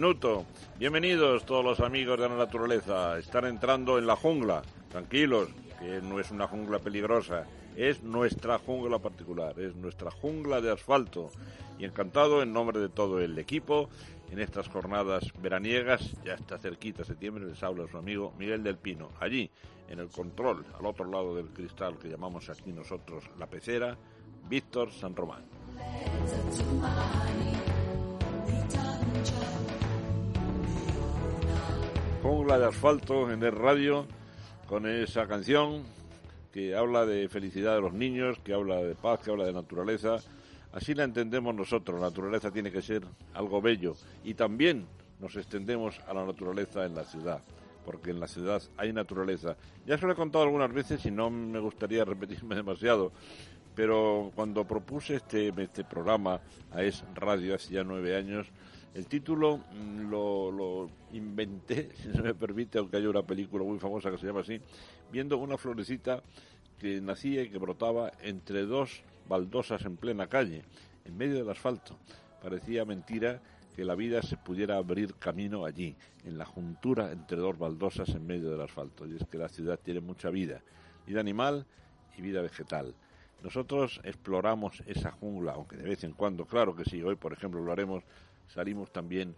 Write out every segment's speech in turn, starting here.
Minuto. Bienvenidos todos los amigos de la naturaleza. Están entrando en la jungla. Tranquilos, que no es una jungla peligrosa. Es nuestra jungla particular. Es nuestra jungla de asfalto. Y encantado en nombre de todo el equipo en estas jornadas veraniegas. Ya está cerquita septiembre. Les habla su amigo Miguel del Pino. Allí, en el control, al otro lado del cristal que llamamos aquí nosotros la pecera, Víctor San Román. Jungla de asfalto en el radio con esa canción que habla de felicidad de los niños, que habla de paz, que habla de naturaleza. Así la entendemos nosotros. La naturaleza tiene que ser algo bello y también nos extendemos a la naturaleza en la ciudad, porque en la ciudad hay naturaleza. Ya se lo he contado algunas veces y no me gustaría repetirme demasiado, pero cuando propuse este, este programa a Es Radio hace ya nueve años, el título mm, lo, lo, inventé, si se me permite, aunque haya una película muy famosa que se llama así, viendo una florecita que nacía y que brotaba entre dos baldosas en plena calle, en medio del asfalto. Parecía mentira que la vida se pudiera abrir camino allí, en la juntura entre dos baldosas en medio del asfalto. Y es que la ciudad tiene mucha vida, vida animal y vida vegetal. Nosotros exploramos esa jungla, aunque de vez en cuando, claro que sí, hoy por ejemplo lo haremos, salimos también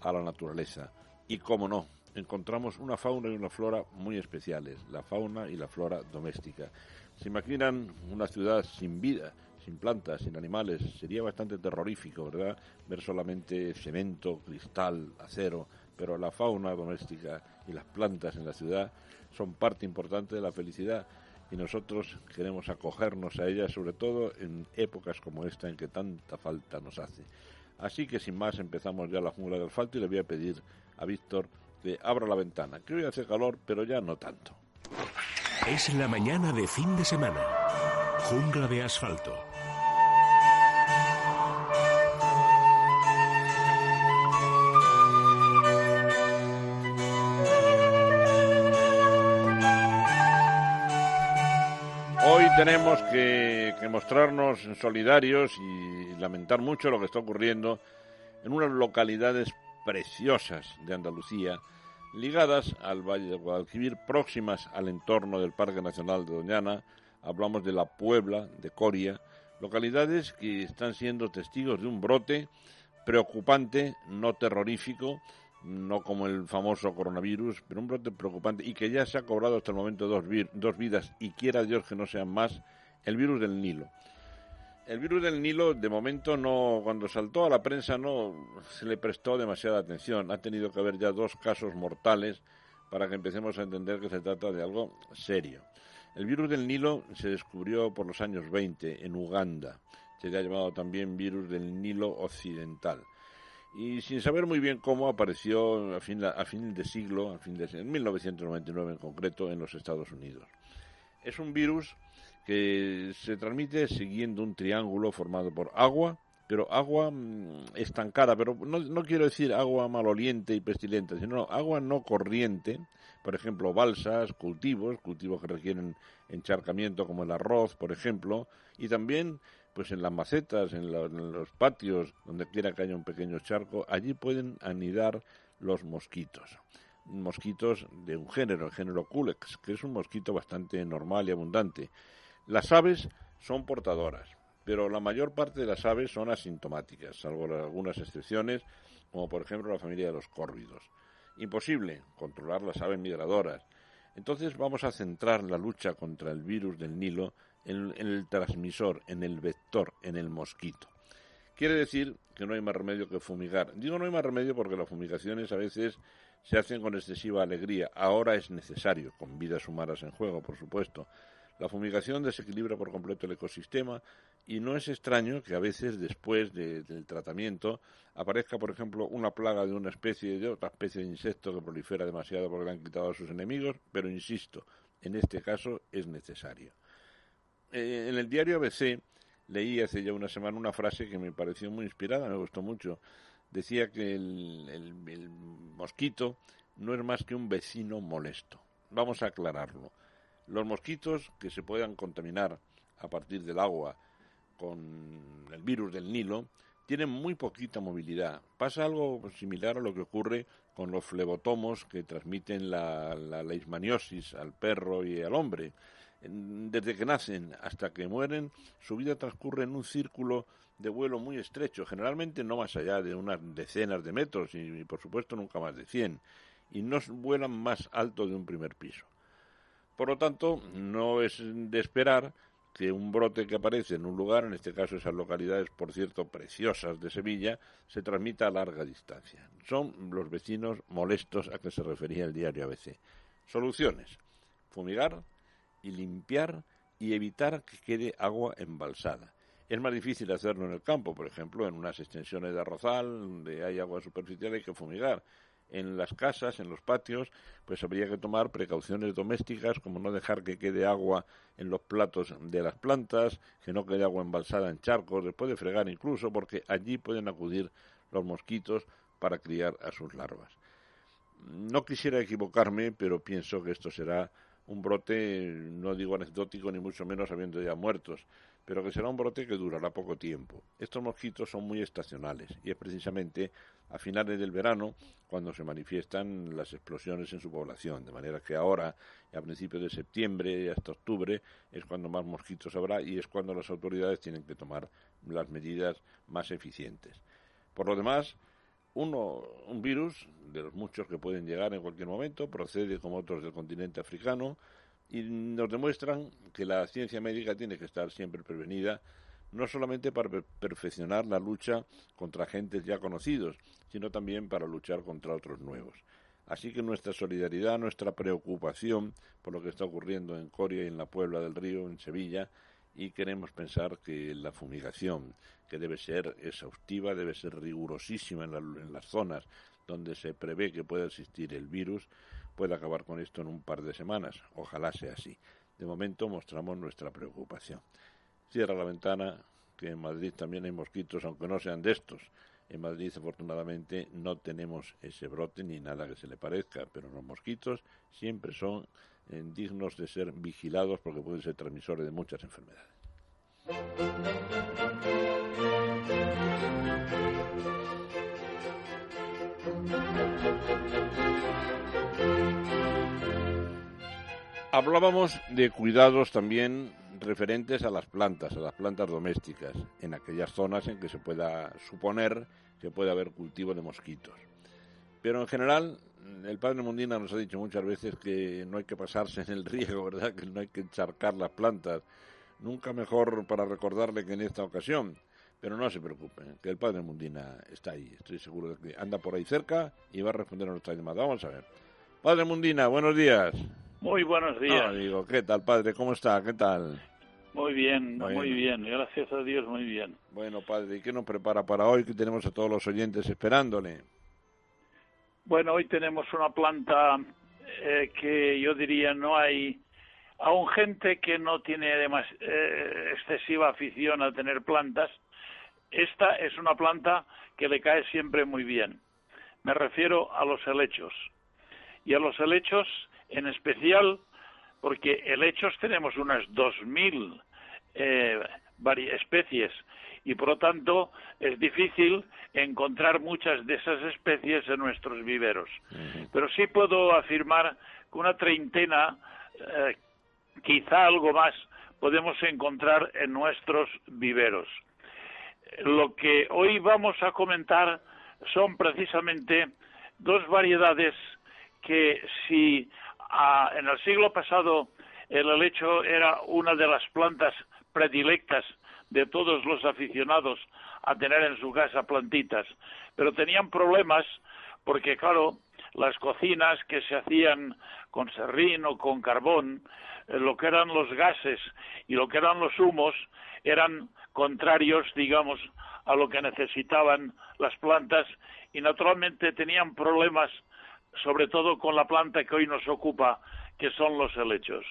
a la naturaleza. Y cómo no, encontramos una fauna y una flora muy especiales, la fauna y la flora doméstica. Se imaginan una ciudad sin vida, sin plantas, sin animales, sería bastante terrorífico, ¿verdad? Ver solamente cemento, cristal, acero, pero la fauna doméstica y las plantas en la ciudad son parte importante de la felicidad y nosotros queremos acogernos a ella, sobre todo en épocas como esta en que tanta falta nos hace. Así que sin más empezamos ya la jungla del asfalto y le voy a pedir a Víctor que abra la ventana, que hoy hace calor, pero ya no tanto. Es la mañana de fin de semana. Jungla de asfalto. Tenemos que, mostrarnos solidarios y lamentar mucho lo que está ocurriendo en unas localidades preciosas de Andalucía, ligadas al Valle de Guadalquivir, próximas al entorno del Parque Nacional de Doñana. Hablamos de la Puebla, de Coria, localidades que están siendo testigos de un brote preocupante, no terrorífico, no como el famoso coronavirus, pero un brote preocupante y que ya se ha cobrado hasta el momento dos, dos vidas y quiera Dios que no sean más, el virus del Nilo. El virus del Nilo, de momento, no, cuando saltó a la prensa no se le prestó demasiada atención. Ha tenido que haber ya dos casos mortales para que empecemos a entender que se trata de algo serio. El virus del Nilo se descubrió por los años 20 en Uganda. Se le ha llamado también virus del Nilo occidental y sin saber muy bien cómo apareció a fin, a fin de siglo, a fin de, en 1999 en concreto, en los Estados Unidos. Es un virus que se transmite siguiendo un triángulo formado por agua, pero agua mmm, estancada, pero no, no, quiero decir agua maloliente y pestilente, sino agua no corriente, por ejemplo, balsas, cultivos, cultivos que requieren encharcamiento como el arroz, por ejemplo, y también pues en las macetas, en, la, los patios, donde quiera que haya un pequeño charco, allí pueden anidar los mosquitos. Mosquitos de un género, el género Culex, que es un mosquito bastante normal y abundante. Las aves son portadoras, pero la mayor parte de las aves son asintomáticas, salvo algunas excepciones, como por ejemplo la familia de los córvidos. Imposible controlar las aves migradoras. Entonces vamos a centrar la lucha contra el virus del Nilo en, el transmisor, en el vector, en el mosquito. Quiere decir que no hay más remedio que fumigar. Digo no hay más remedio porque las fumigaciones a veces se hacen con excesiva alegría. Ahora es necesario, con vidas humanas en juego, por supuesto. La fumigación desequilibra por completo el ecosistema y no es extraño que a veces después del tratamiento aparezca, por ejemplo, una plaga de una especie de otra especie de insecto que prolifera demasiado porque le han quitado a sus enemigos, pero insisto, en este caso es necesario. Eh, en el diario ABC leí hace ya una semana una frase que me pareció muy inspirada, me gustó mucho. Decía que el mosquito no es más que un vecino molesto. Vamos a aclararlo. Los mosquitos que se puedan contaminar a partir del agua con el virus del Nilo tienen muy poquita movilidad. Pasa algo similar a lo que ocurre con los flebotomos que transmiten la, la leishmaniosis al perro y al hombre. Desde que nacen hasta que mueren, su vida transcurre en un círculo de vuelo muy estrecho, generalmente no más allá de unas decenas de metros y, por supuesto nunca más de cien, y no vuelan más alto de un primer piso. Por lo tanto, no es de esperar que un brote que aparece en un lugar, en este caso esas localidades, por cierto, preciosas de Sevilla, se transmita a larga distancia. Son los vecinos molestos a que se refería el diario ABC. Soluciones. Fumigar y limpiar y evitar que quede agua embalsada. Es más difícil hacerlo en el campo, por ejemplo, en unas extensiones de arrozal donde hay agua superficial hay que fumigar en las casas, en los patios, pues habría que tomar precauciones domésticas como no dejar que quede agua en los platos de las plantas, que no quede agua embalsada en charcos, después de fregar incluso, porque allí pueden acudir los mosquitos para criar a sus larvas. No quisiera equivocarme, pero pienso que esto será un brote, no digo anecdótico ni mucho menos habiendo ya muertos, pero que será un brote que durará poco tiempo. Estos mosquitos son muy estacionales y es precisamente a finales del verano cuando se manifiestan las explosiones en su población, de manera que ahora, a principios de septiembre y hasta octubre, es cuando más mosquitos habrá y es cuando las autoridades tienen que tomar las medidas más eficientes. Por lo demás, uno, un virus, de los muchos que pueden llegar en cualquier momento, procede como otros del continente africano, y nos demuestran que la ciencia médica tiene que estar siempre prevenida, no solamente para perfeccionar la lucha contra agentes ya conocidos, sino también para luchar contra otros nuevos. Así que nuestra solidaridad, nuestra preocupación por lo que está ocurriendo en Coria y en la Puebla del Río, en Sevilla, y queremos pensar que la fumigación, que debe ser exhaustiva, debe ser rigurosísima en, en las zonas donde se prevé que pueda existir el virus, puede acabar con esto en un par de semanas. Ojalá sea así. De momento mostramos nuestra preocupación. Cierra la ventana, que en Madrid también hay mosquitos, aunque no sean de estos. En Madrid, afortunadamente, no tenemos ese brote ni nada que se le parezca, pero los mosquitos siempre son dignos de ser vigilados porque pueden ser transmisores de muchas enfermedades. Hablábamos de cuidados también referentes a las plantas, a las plantas domésticas, en aquellas zonas en que se pueda suponer que puede haber cultivo de mosquitos. Pero en general, el padre Mundina nos ha dicho muchas veces que no hay que pasarse en el riego, ¿verdad? Que no hay que encharcar las plantas. Nunca mejor para recordarle que en esta ocasión. Pero no se preocupen, que el padre Mundina está ahí. Estoy seguro de que anda por ahí cerca y va a responder a nuestra llamada. Vamos a ver. Padre Mundina, buenos días. Muy buenos días. digo, ¿qué tal, padre? ¿Cómo está? ¿Qué tal? Muy bien, muy bien. Gracias a Dios, muy bien. Bueno, padre, ¿y qué nos prepara para hoy? Que tenemos a todos los oyentes esperándole. Bueno, hoy tenemos una planta eh, que yo diría no hay aún gente que no tiene eh, excesiva afición a tener plantas. Esta es una planta que le cae siempre muy bien. Me refiero a los helechos. Y a los helechos en especial porque helechos tenemos unas 2.000 eh, especies y por lo tanto es difícil encontrar muchas de esas especies en nuestros viveros. Pero sí puedo afirmar que una treintena, eh, quizá algo más, podemos encontrar en nuestros viveros. Lo que hoy vamos a comentar son precisamente dos variedades que si en el siglo pasado el helecho era una de las plantas predilectas de todos los aficionados a tener en su casa plantitas, pero tenían problemas porque, claro, las cocinas que se hacían con serrín o con carbón, eh, lo que eran los gases y lo que eran los humos eran contrarios, digamos, a lo que necesitaban las plantas y naturalmente tenían problemas sobre todo con la planta que hoy nos ocupa, que son los helechos.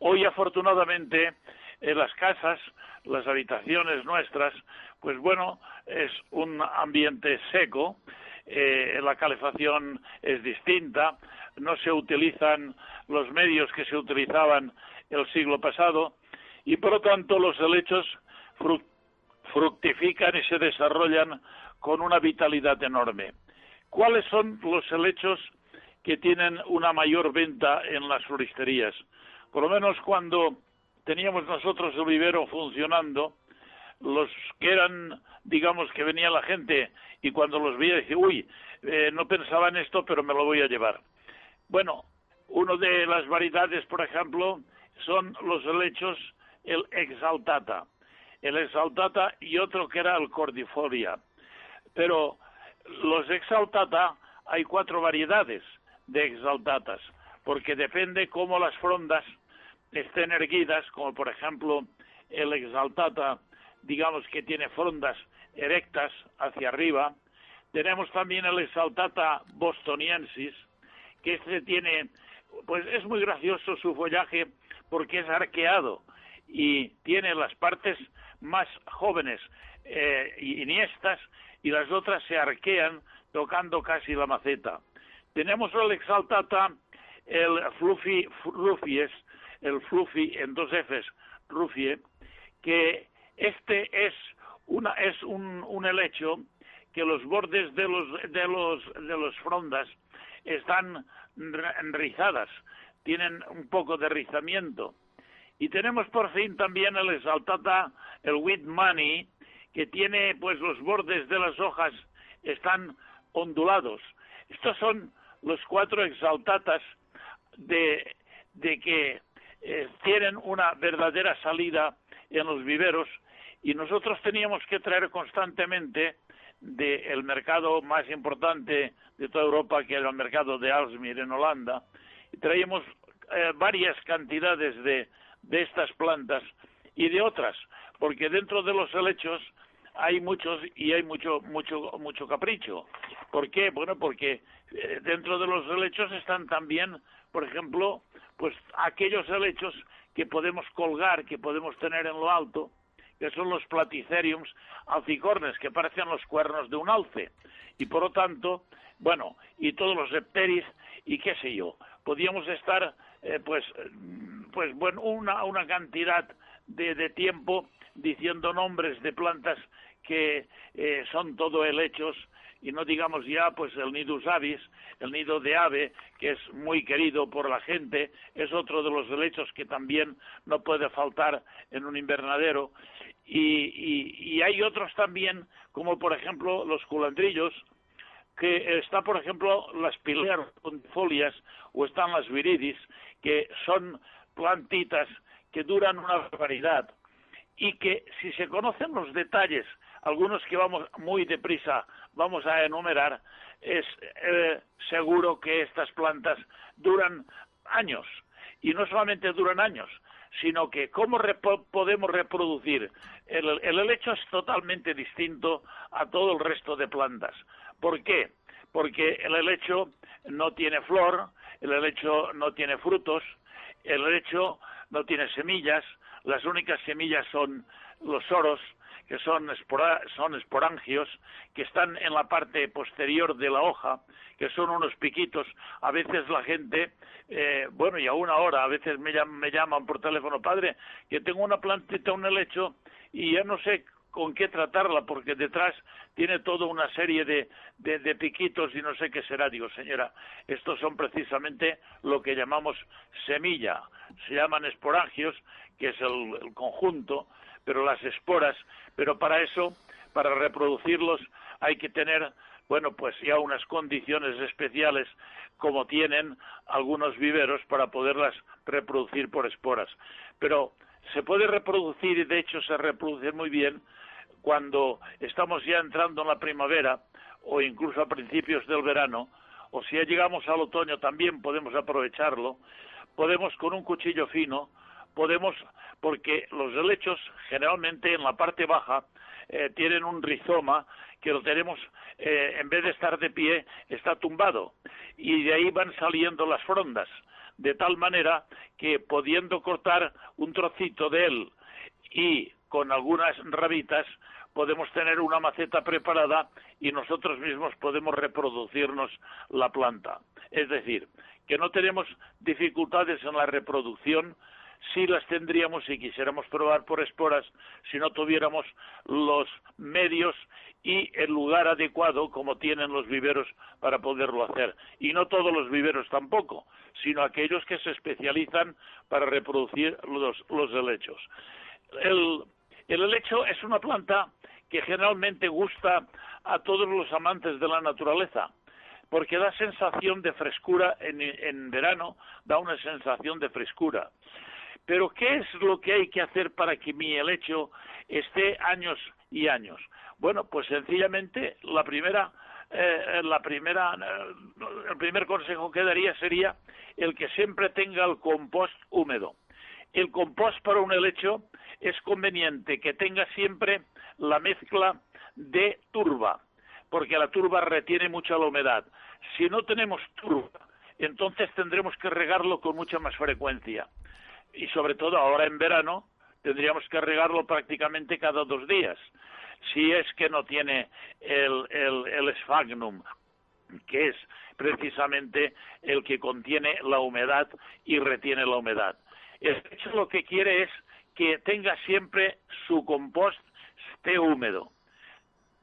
Hoy, afortunadamente, en las casas, las habitaciones nuestras, pues bueno, es un ambiente seco, eh, la calefacción es distinta, no se utilizan los medios que se utilizaban el siglo pasado y por lo tanto los helechos fructifican y se desarrollan con una vitalidad enorme. ¿Cuáles son los helechos que tienen una mayor venta en las floristerías? Por lo menos cuando teníamos nosotros el vivero funcionando, los que eran, digamos, que venía la gente y cuando los veía decía, uy, eh, no pensaba en esto, pero me lo voy a llevar. Bueno, una de las variedades, por ejemplo, son los helechos, el exaltata. El exaltata y otro que era el cordifolia. Pero los exaltata, hay cuatro variedades de exaltatas, porque depende cómo las frondas estén erguidas, como por ejemplo el exaltata, digamos que tiene frondas erectas hacia arriba. Tenemos también el exaltata bostoniensis, que este tiene, pues es muy gracioso su follaje porque es arqueado y tiene las partes más jóvenes eh, y las otras se arquean tocando casi la maceta. Tenemos el exaltata, el fluffy, fluffies, el fluffy en dos Fs, rufie, que este es una es un, un helecho que los bordes de los de los de los frondas están rizadas, tienen un poco de rizamiento. Y tenemos por fin también el exaltata, el wheat money, que tiene pues los bordes de las hojas están ondulados. Estos son los cuatro exaltatas de, de que eh, tienen una verdadera salida en los viveros y nosotros teníamos que traer constantemente del mercado más importante de toda Europa, que era el mercado de Alsmir en Holanda, y traíamos eh, varias cantidades de, de estas plantas y de otras, porque dentro de los helechos hay muchos y hay mucho mucho mucho capricho. ¿Por qué? Bueno, porque eh, dentro de los helechos están también, por ejemplo, pues aquellos helechos que podemos colgar, que podemos tener en lo alto, que son los platiceriums alcicornes, que parecen los cuernos de un alce. Y por lo tanto, bueno, y todos los septeris y qué sé yo, podíamos estar, eh, pues, pues bueno, una, una cantidad de, de tiempo diciendo nombres de plantas que eh, son todo helechos y no digamos ya pues el nidus avis, el nido de ave, que es muy querido por la gente, es otro de los helechos que también no puede faltar en un invernadero. Y, y, hay otros también, como por ejemplo los culandrillos, que está por ejemplo las pileras folias o están las viridis, que son plantitas que duran una barbaridad y que si se conocen los detalles, algunos que vamos muy deprisa vamos a enumerar, es eh, seguro que estas plantas duran años. Y no solamente duran años, sino que cómo podemos reproducir. El, el helecho es totalmente distinto a todo el resto de plantas. ¿Por qué? Porque el helecho no tiene flor, el helecho no tiene frutos, el helecho no tiene semillas, las únicas semillas son los soros, que son, son esporangios, que están en la parte posterior de la hoja, que son unos piquitos. A veces la gente, eh, bueno, y aún ahora, a veces me llaman, me llaman por teléfono, padre, que tengo una plantita, un helecho, y ya no sé con qué tratarla, porque detrás tiene toda una serie de, de, piquitos y no sé qué será. Digo, señora, estos son precisamente lo que llamamos semilla. Se llaman esporangios, que es el conjunto, pero las esporas, pero para eso, para reproducirlos, hay que tener bueno, pues ya unas condiciones especiales como tienen algunos viveros para poderlas reproducir por esporas. Pero se puede reproducir y de hecho se reproduce muy bien cuando estamos ya entrando en la primavera o incluso a principios del verano, o si ya llegamos al otoño también podemos aprovecharlo, podemos con un cuchillo fino, podemos, porque los helechos generalmente en la parte baja eh, tienen un rizoma que lo tenemos, eh, en vez de estar de pie, está tumbado, y de ahí van saliendo las frondas, de tal manera que pudiendo cortar un trocito de él y con algunas rabitas, podemos tener una maceta preparada y nosotros mismos podemos reproducirnos la planta. Es decir, que no tenemos dificultades en la reproducción si las tendríamos si quisiéramos probar por esporas, si no tuviéramos los medios y el lugar adecuado como tienen los viveros para poderlo hacer. Y no todos los viveros tampoco, sino aquellos que se especializan para reproducir los, los helechos. El, el helecho es una planta que generalmente gusta a todos los amantes de la naturaleza, porque da sensación de frescura en, en verano, da una sensación de frescura. Pero ¿qué es lo que hay que hacer para que mi helecho esté años y años? Bueno, pues sencillamente la primera, eh, la primera, eh, el primer consejo que daría sería el que siempre tenga el compost húmedo. El compost para un helecho es conveniente que tenga siempre la mezcla de turba, porque la turba retiene mucha la humedad. Si no tenemos turba, entonces tendremos que regarlo con mucha más frecuencia. Y sobre todo ahora en verano tendríamos que regarlo prácticamente cada dos días, si es que no tiene el, el, el sphagnum, que es precisamente el que contiene la humedad y retiene la humedad. El hecho lo que quiere es que tenga siempre su compost esté húmedo.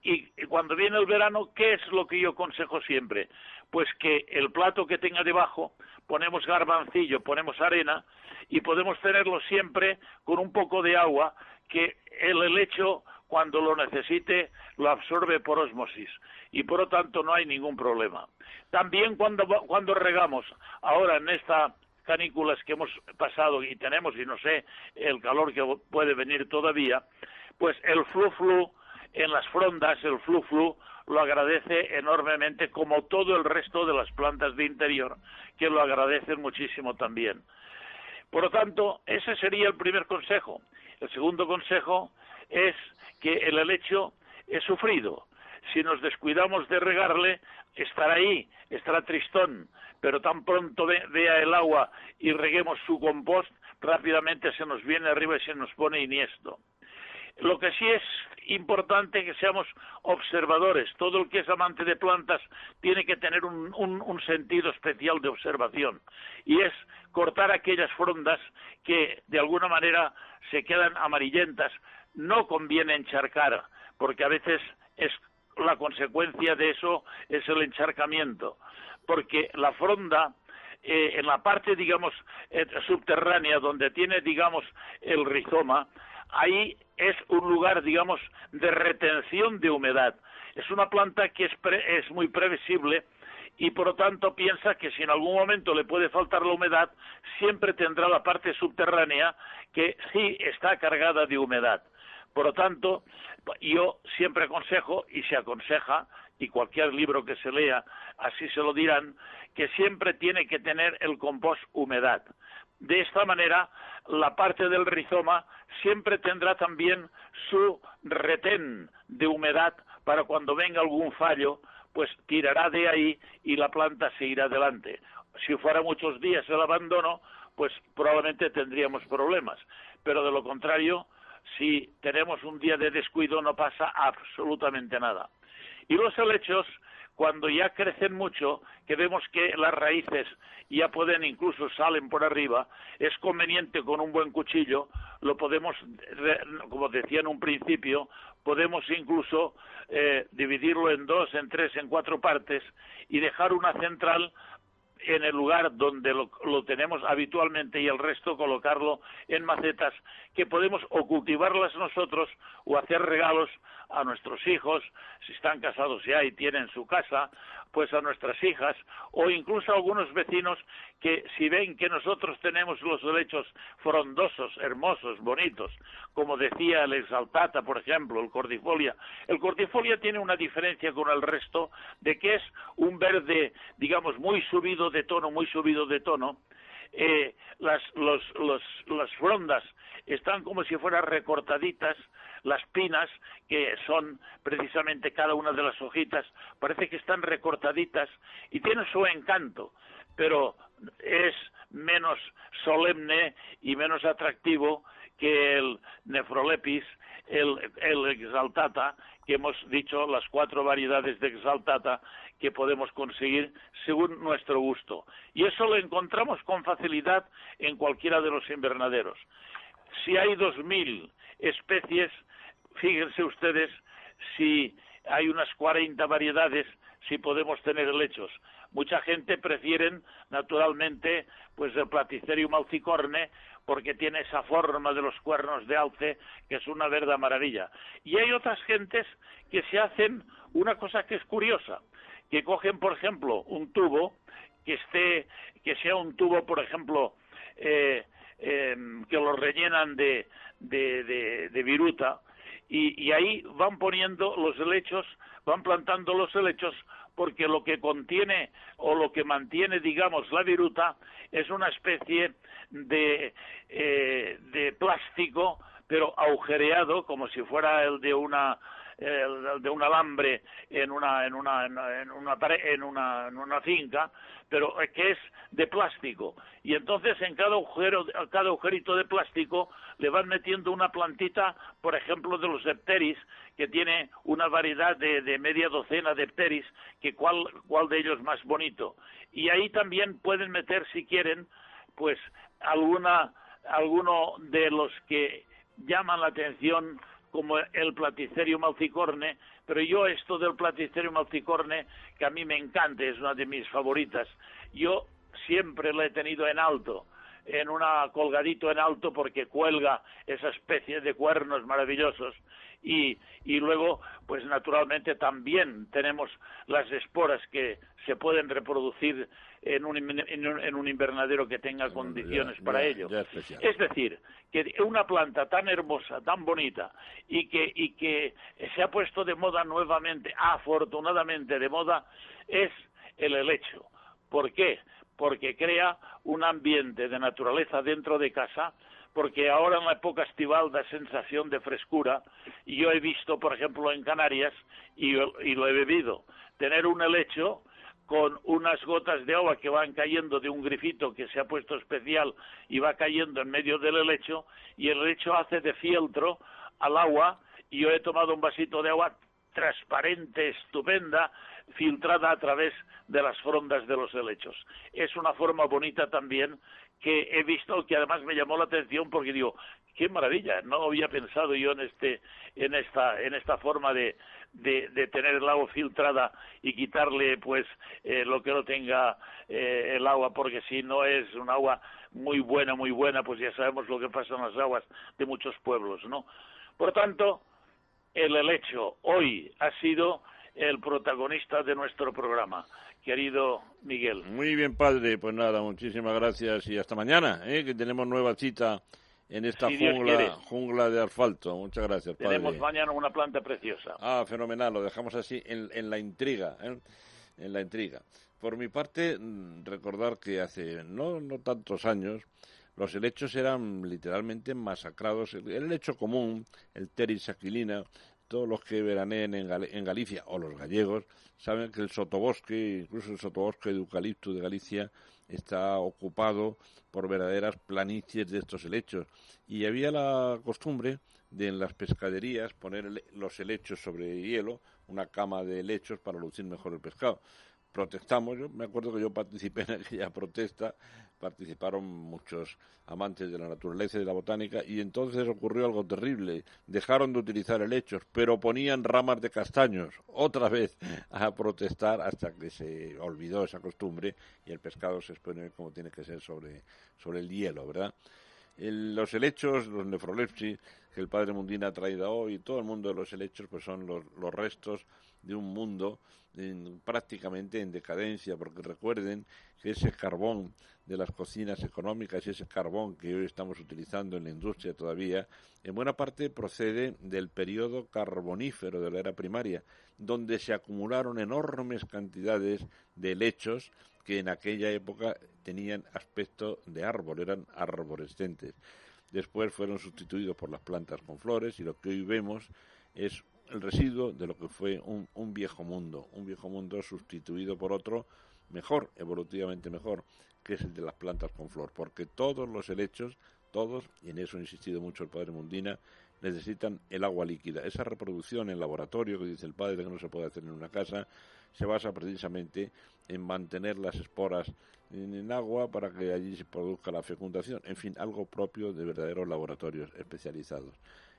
Y cuando viene el verano, ¿qué es lo que yo aconsejo siempre? Pues que el plato que tenga debajo ponemos garbancillo, ponemos arena y podemos tenerlo siempre con un poco de agua que el helecho cuando lo necesite lo absorbe por osmosis y por lo tanto no hay ningún problema. También cuando, cuando regamos ahora en esta canículas que hemos pasado y tenemos, y no sé, el calor que puede venir todavía, pues el flu-flu en las frondas, el flu-flu lo agradece enormemente, como todo el resto de las plantas de interior, que lo agradecen muchísimo también. Por lo tanto, ese sería el primer consejo. El segundo consejo es que el helecho es sufrido. Si nos descuidamos de regarle, estará ahí, estará tristón, pero tan pronto vea el agua y reguemos su compost, rápidamente se nos viene arriba y se nos pone iniesto. Lo que sí es importante que seamos observadores. Todo el que es amante de plantas tiene que tener un, un, sentido especial de observación y es cortar aquellas frondas que de alguna manera se quedan amarillentas. No conviene encharcar, porque a veces es la consecuencia de eso es el encharcamiento, porque la fronda eh, en la parte, digamos, eh, subterránea, donde tiene, digamos, el rizoma, ahí es un lugar, digamos, de retención de humedad. Es una planta que es, es muy previsible y por lo tanto piensa que si en algún momento le puede faltar la humedad, siempre tendrá la parte subterránea que sí está cargada de humedad. Por lo tanto, yo siempre aconsejo y se aconseja, y cualquier libro que se lea así se lo dirán, que siempre tiene que tener el compost humedad. De esta manera, la parte del rizoma siempre tendrá también su retén de humedad para cuando venga algún fallo, pues tirará de ahí y la planta seguirá adelante. Si fuera muchos días el abandono, pues probablemente tendríamos problemas. Pero de lo contrario, si tenemos un día de descuido no pasa absolutamente nada. Y los helechos, cuando ya crecen mucho, que vemos que las raíces ya pueden incluso salen por arriba, es conveniente con un buen cuchillo, lo podemos, como decía en un principio, podemos incluso eh, dividirlo en dos, en tres, en cuatro partes y dejar una central en el lugar donde lo, tenemos habitualmente y el resto colocarlo en macetas que podemos o cultivarlas nosotros o hacer regalos a nuestros hijos, si están casados ya y tienen su casa, pues a nuestras hijas o incluso a algunos vecinos que si ven que nosotros tenemos los helechos frondosos, hermosos, bonitos, como decía el exaltata, por ejemplo, el cordifolia. El cordifolia tiene una diferencia con el resto de que es un verde, digamos, muy subido de tono, muy subido de tono. Eh, las, las frondas están como si fueran recortaditas, las pinas, que son precisamente cada una de las hojitas, parece que están recortaditas y tienen su encanto, pero es menos solemne y menos atractivo que el nefrolepis, el, el exaltata, que hemos dicho las cuatro variedades de exaltata que podemos conseguir según nuestro gusto. Y eso lo encontramos con facilidad en cualquiera de los invernaderos. Si hay dos mil especies, fíjense ustedes si hay unas 40 variedades, si podemos tener helechos. Mucha gente prefieren, naturalmente, pues el Platycerium alcicorne, porque tiene esa forma de los cuernos de alce, que es una verdadera maravilla. Y hay otras gentes que se hacen una cosa que es curiosa, que cogen, por ejemplo, un tubo, que esté, que sea un tubo, por ejemplo, eh, em, que lo rellenan de, de, viruta, y, ahí van poniendo los helechos, van plantando los helechos porque lo que contiene o lo que mantiene, digamos, la viruta es una especie de, eh, de plástico, pero agujereado, como si fuera el de una de un alambre en una en una en una en una, en una finca pero que es de plástico. Y entonces en cada agujero cada agujerito de plástico le van metiendo una plantita por ejemplo de los hepteris que tiene una variedad de, de media docena de hepteris que cuál cuál de ellos más bonito. Y ahí también pueden meter si quieren pues alguna alguno de los que llaman la atención como el platicerio malticorne, pero yo esto del platicerio malticorne, que a mí me encanta, es una de mis favoritas, yo siempre lo he tenido en alto, en una colgadito en alto porque cuelga esa especie de cuernos maravillosos y, y luego pues naturalmente también tenemos las esporas que se pueden reproducir en un, en un, invernadero que tenga condiciones para ello. es decir, que una planta tan hermosa, tan bonita y que, y que se ha puesto de moda nuevamente, afortunadamente de moda, es el helecho. ¿Por qué? Porque crea un ambiente de naturaleza dentro de casa porque ahora en la época estival da sensación de frescura y yo he visto, por ejemplo, en Canarias, y, y lo he bebido, tener un helecho con unas gotas de agua que van cayendo de un grifito que se ha puesto especial y va cayendo en medio del helecho y el helecho hace de fieltro al agua y yo he tomado un vasito de agua transparente, estupenda, filtrada a través de las frondas de los helechos. Es una forma bonita también que he visto que además me llamó la atención porque digo, qué maravilla, no había pensado yo en este en esta en esta forma de de, tener el agua filtrada y quitarle pues eh, lo que no tenga eh, el agua porque si no es un agua muy buena muy buena pues ya sabemos lo que pasa en las aguas de muchos pueblos no por tanto el helecho hoy ha sido el protagonista de nuestro programa querido Miguel. Muy bien, padre. Pues nada, muchísimas gracias y hasta mañana, ¿eh? que tenemos nueva cita en esta jungla, jungla de asfalto. Muchas gracias, padre. Tenemos mañana una planta preciosa. Ah, fenomenal. Lo dejamos así en, en la intriga, ¿eh? en la intriga. Por mi parte, mm, recordar que hace no, no tantos años los helechos eran literalmente masacrados. El, helecho común, el Teris aquilina, todos los que veraneen en, en, Galicia o los gallegos saben que el sotobosque, incluso el sotobosque de eucalipto de Galicia, está ocupado por verdaderas planicies de estos helechos. Y había la costumbre de en las pescaderías poner los helechos sobre hielo, una cama de helechos para lucir mejor el pescado. Protestamos. Yo me acuerdo que yo participé en aquella protesta, participaron muchos amantes de la naturaleza y de la botánica, y entonces ocurrió algo terrible. Dejaron de utilizar helechos, pero ponían ramas de castaños, otra vez a protestar hasta que se olvidó esa costumbre y el pescado se expone como tiene que ser sobre, sobre el hielo, ¿verdad? los helechos, los nefrolepsis que el padre Mundina ha traído hoy, todo el mundo de los helechos, pues son los, los restos de un mundo prácticamente en decadencia, porque recuerden que ese carbón de las cocinas económicas y ese carbón que hoy estamos utilizando en la industria todavía, en buena parte procede del periodo carbonífero de la era primaria, donde se acumularon enormes cantidades de helechos que en aquella época tenían aspecto de árbol, eran arborescentes. Después fueron sustituidos por las plantas con flores y lo que hoy vemos es el residuo de lo que fue un, un viejo mundo, un viejo mundo sustituido por otro mejor, evolutivamente mejor, que es el de las plantas con flor, porque todos los helechos, todos, y en eso ha insistido mucho el padre Mundina, necesitan el agua líquida. Esa reproducción en laboratorio que dice el padre que no se puede hacer en una casa, se basa precisamente en mantener las esporas en, en, agua para que allí se produzca la fecundación. En fin, algo propio de verdaderos laboratorios especializados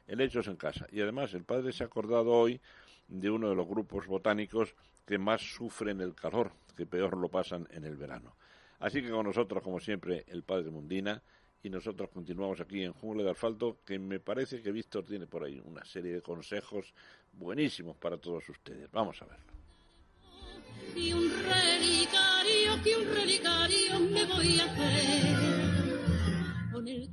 helechos en casa. Y además el padre se ha acordado hoy de uno de los grupos botánicos que más sufren el calor, que peor lo pasan en el verano. Así que con nosotros, como siempre, el padre Mundina, y nosotros continuamos aquí en Jungla de Asfalto, que me parece que Víctor tiene por ahí una serie de consejos buenísimos para todos ustedes. Vamos a verlo. Y un relicario, que un relicario me voy a hacer con el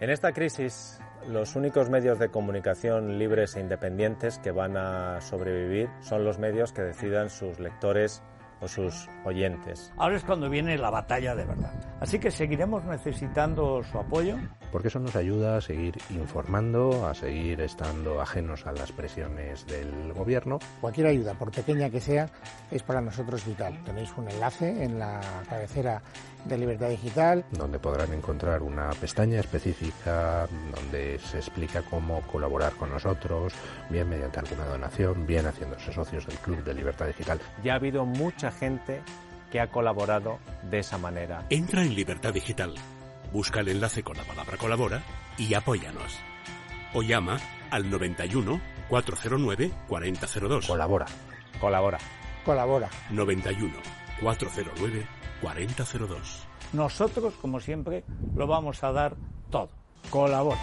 en esta crisis, los únicos medios de comunicación libres e independientes que van a sobrevivir son los medios que decidan sus lectores o sus oyentes. Ahora es cuando viene la batalla de verdad. Así que seguiremos necesitando su apoyo. Porque eso nos ayuda a seguir informando, a seguir estando ajenos a las presiones del gobierno. Cualquier ayuda, por pequeña que sea, es para nosotros vital. Tenéis un enlace en la cabecera de Libertad Digital. Donde podrán encontrar una pestaña específica donde se explica cómo colaborar con nosotros, bien mediante alguna donación, bien haciéndose socios del Club de Libertad Digital. Ya ha habido mucha gente que ha colaborado de esa manera. Entra en Libertad Digital, busca el enlace con la palabra colabora y apóyanos. O llama al 91 409 4002. Colabora. Colabora. Colabora. 91 409 4002. Nosotros, como siempre, lo vamos a dar todo. Colabora.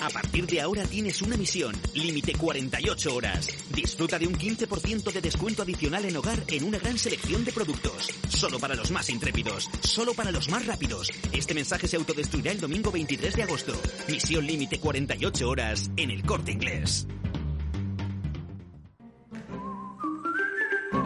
A partir de ahora tienes una misión, límite 48 horas. Disfruta de un 15% de descuento adicional en hogar en una gran selección de productos. Solo para los más intrépidos, solo para los más rápidos. Este mensaje se autodestruirá el domingo 23 de agosto. Misión límite 48 horas en el corte inglés.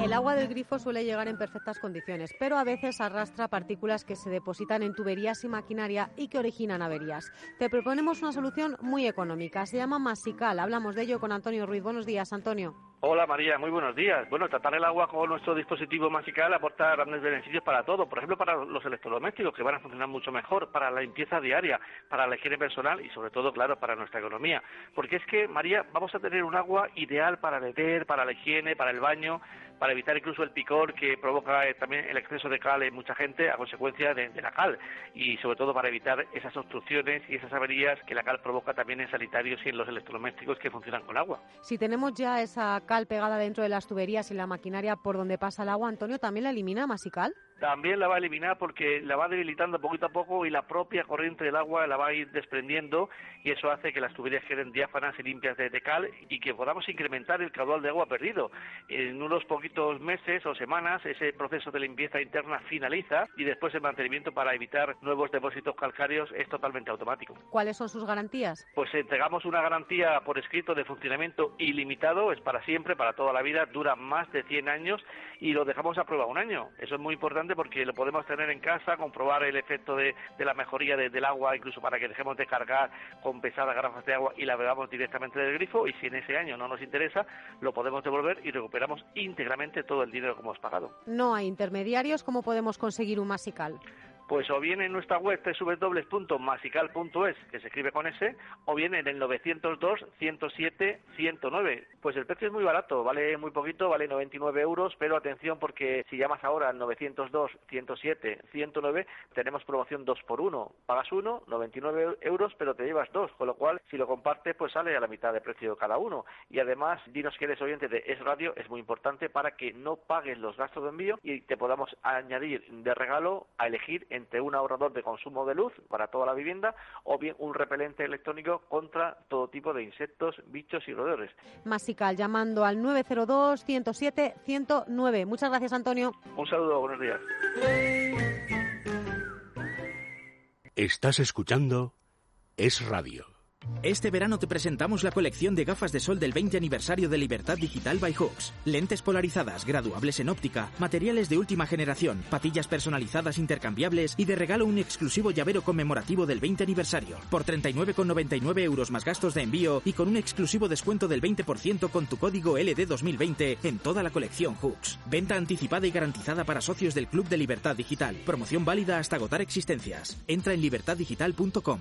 El agua del grifo suele llegar en perfectas condiciones, pero a veces arrastra partículas que se depositan en tuberías y maquinaria y que originan averías. Te proponemos una solución muy económica. Se llama Masical. Hablamos de ello con Antonio Ruiz. Buenos días, Antonio. Hola María, muy buenos días. Bueno, tratar el agua con nuestro dispositivo Masical aporta grandes beneficios para todo. Por ejemplo, para los electrodomésticos, que van a funcionar mucho mejor, para la limpieza diaria, para la higiene personal y sobre todo, claro, para nuestra economía. Porque es que, María, vamos a tener un agua ideal para beber, para la higiene, para el baño, para evitar incluso el picor que provoca eh, también el exceso de cal en mucha gente a consecuencia de, la cal y sobre todo para evitar esas obstrucciones y esas averías que la cal provoca también en sanitarios y en los electrodomésticos que funcionan con agua. Si tenemos ya esa cal pegada dentro de las tuberías y la maquinaria por donde pasa el agua, Antonio, ¿también la elimina Masical? También la va a eliminar porque la va debilitando poquito a poco y la propia corriente del agua la va a ir desprendiendo y eso hace que las tuberías queden diáfanas y limpias de, cal y que podamos incrementar el caudal de agua perdido. En unos poquitos meses o semanas ese proceso de limpieza interna finaliza y después el mantenimiento para evitar nuevos depósitos calcáreos es totalmente automático. ¿Cuáles son sus garantías? Pues entregamos una garantía por escrito de funcionamiento ilimitado, es para siempre, para toda la vida, dura más de 100 años y lo dejamos a prueba un año. Eso es muy importante porque lo podemos tener en casa, comprobar el efecto de, la mejoría del agua, incluso para que dejemos de cargar con pesadas garrafas de agua y la bebamos directamente del grifo. Y si en ese año no nos interesa, lo podemos devolver y recuperamos íntegramente todo el dinero que hemos pagado. No hay intermediarios. ¿Cómo podemos conseguir un masical? Pues o bien en nuestra web www.masical.es, que se escribe con S, o bien en el 902 107 109. Pues el precio es muy barato, vale muy poquito, vale 99 euros, pero atención porque si llamas ahora al 902 107 109 tenemos promoción 2 por 1. Pagas uno, 99 euros, pero te llevas dos, con lo cual si lo compartes pues sale a la mitad de precio cada uno. Y además, dinos que eres oyente de Es Radio, es muy importante para que no pagues los gastos de envío y te podamos añadir de regalo a elegir en un ahorrador de consumo de luz para toda la vivienda o bien un repelente electrónico contra todo tipo de insectos, bichos y roedores. Masical llamando al 902 107 109. Muchas gracias, Antonio. Un saludo, buenos días. Estás escuchando Es Radio. Este verano te presentamos la colección de gafas de sol del 20 aniversario de Libertad Digital by Hooks. Lentes polarizadas, graduables en óptica, materiales de última generación, patillas personalizadas intercambiables y de regalo un exclusivo llavero conmemorativo del 20 aniversario. Por 39,99 euros más gastos de envío y con un exclusivo descuento del 20% con tu código LD2020 en toda la colección Hooks. Venta anticipada y garantizada para socios del Club de Libertad Digital. Promoción válida hasta agotar existencias. Entra en libertaddigital.com.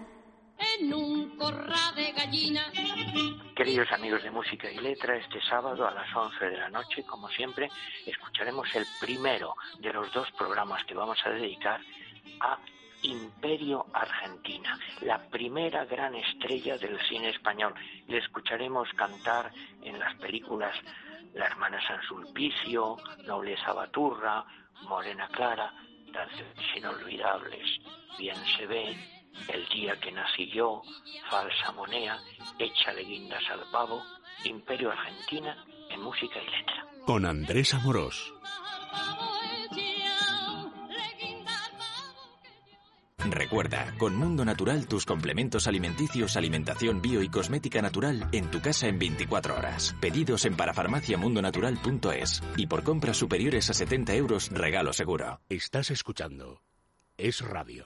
en un corral de gallina. Queridos amigos de música y letra, este sábado a las 11 de la noche, como siempre, escucharemos el primero de los dos programas que vamos a dedicar a Imperio Argentina, la primera gran estrella del cine español. Le escucharemos cantar en las películas La hermana San Sulpicio, Nobleza Baturra, Morena Clara, danzas inolvidables, Bien se ve, el día que nací yo, falsa moneda, de guindas al pavo, Imperio Argentina en música y letra. Con Andrés Amorós. Recuerda, con Mundo Natural tus complementos alimenticios, alimentación bio y cosmética natural en tu casa en 24 horas. Pedidos en parafarmaciamundonatural.es y por compras superiores a 70 euros regalo seguro. Estás escuchando. Es radio.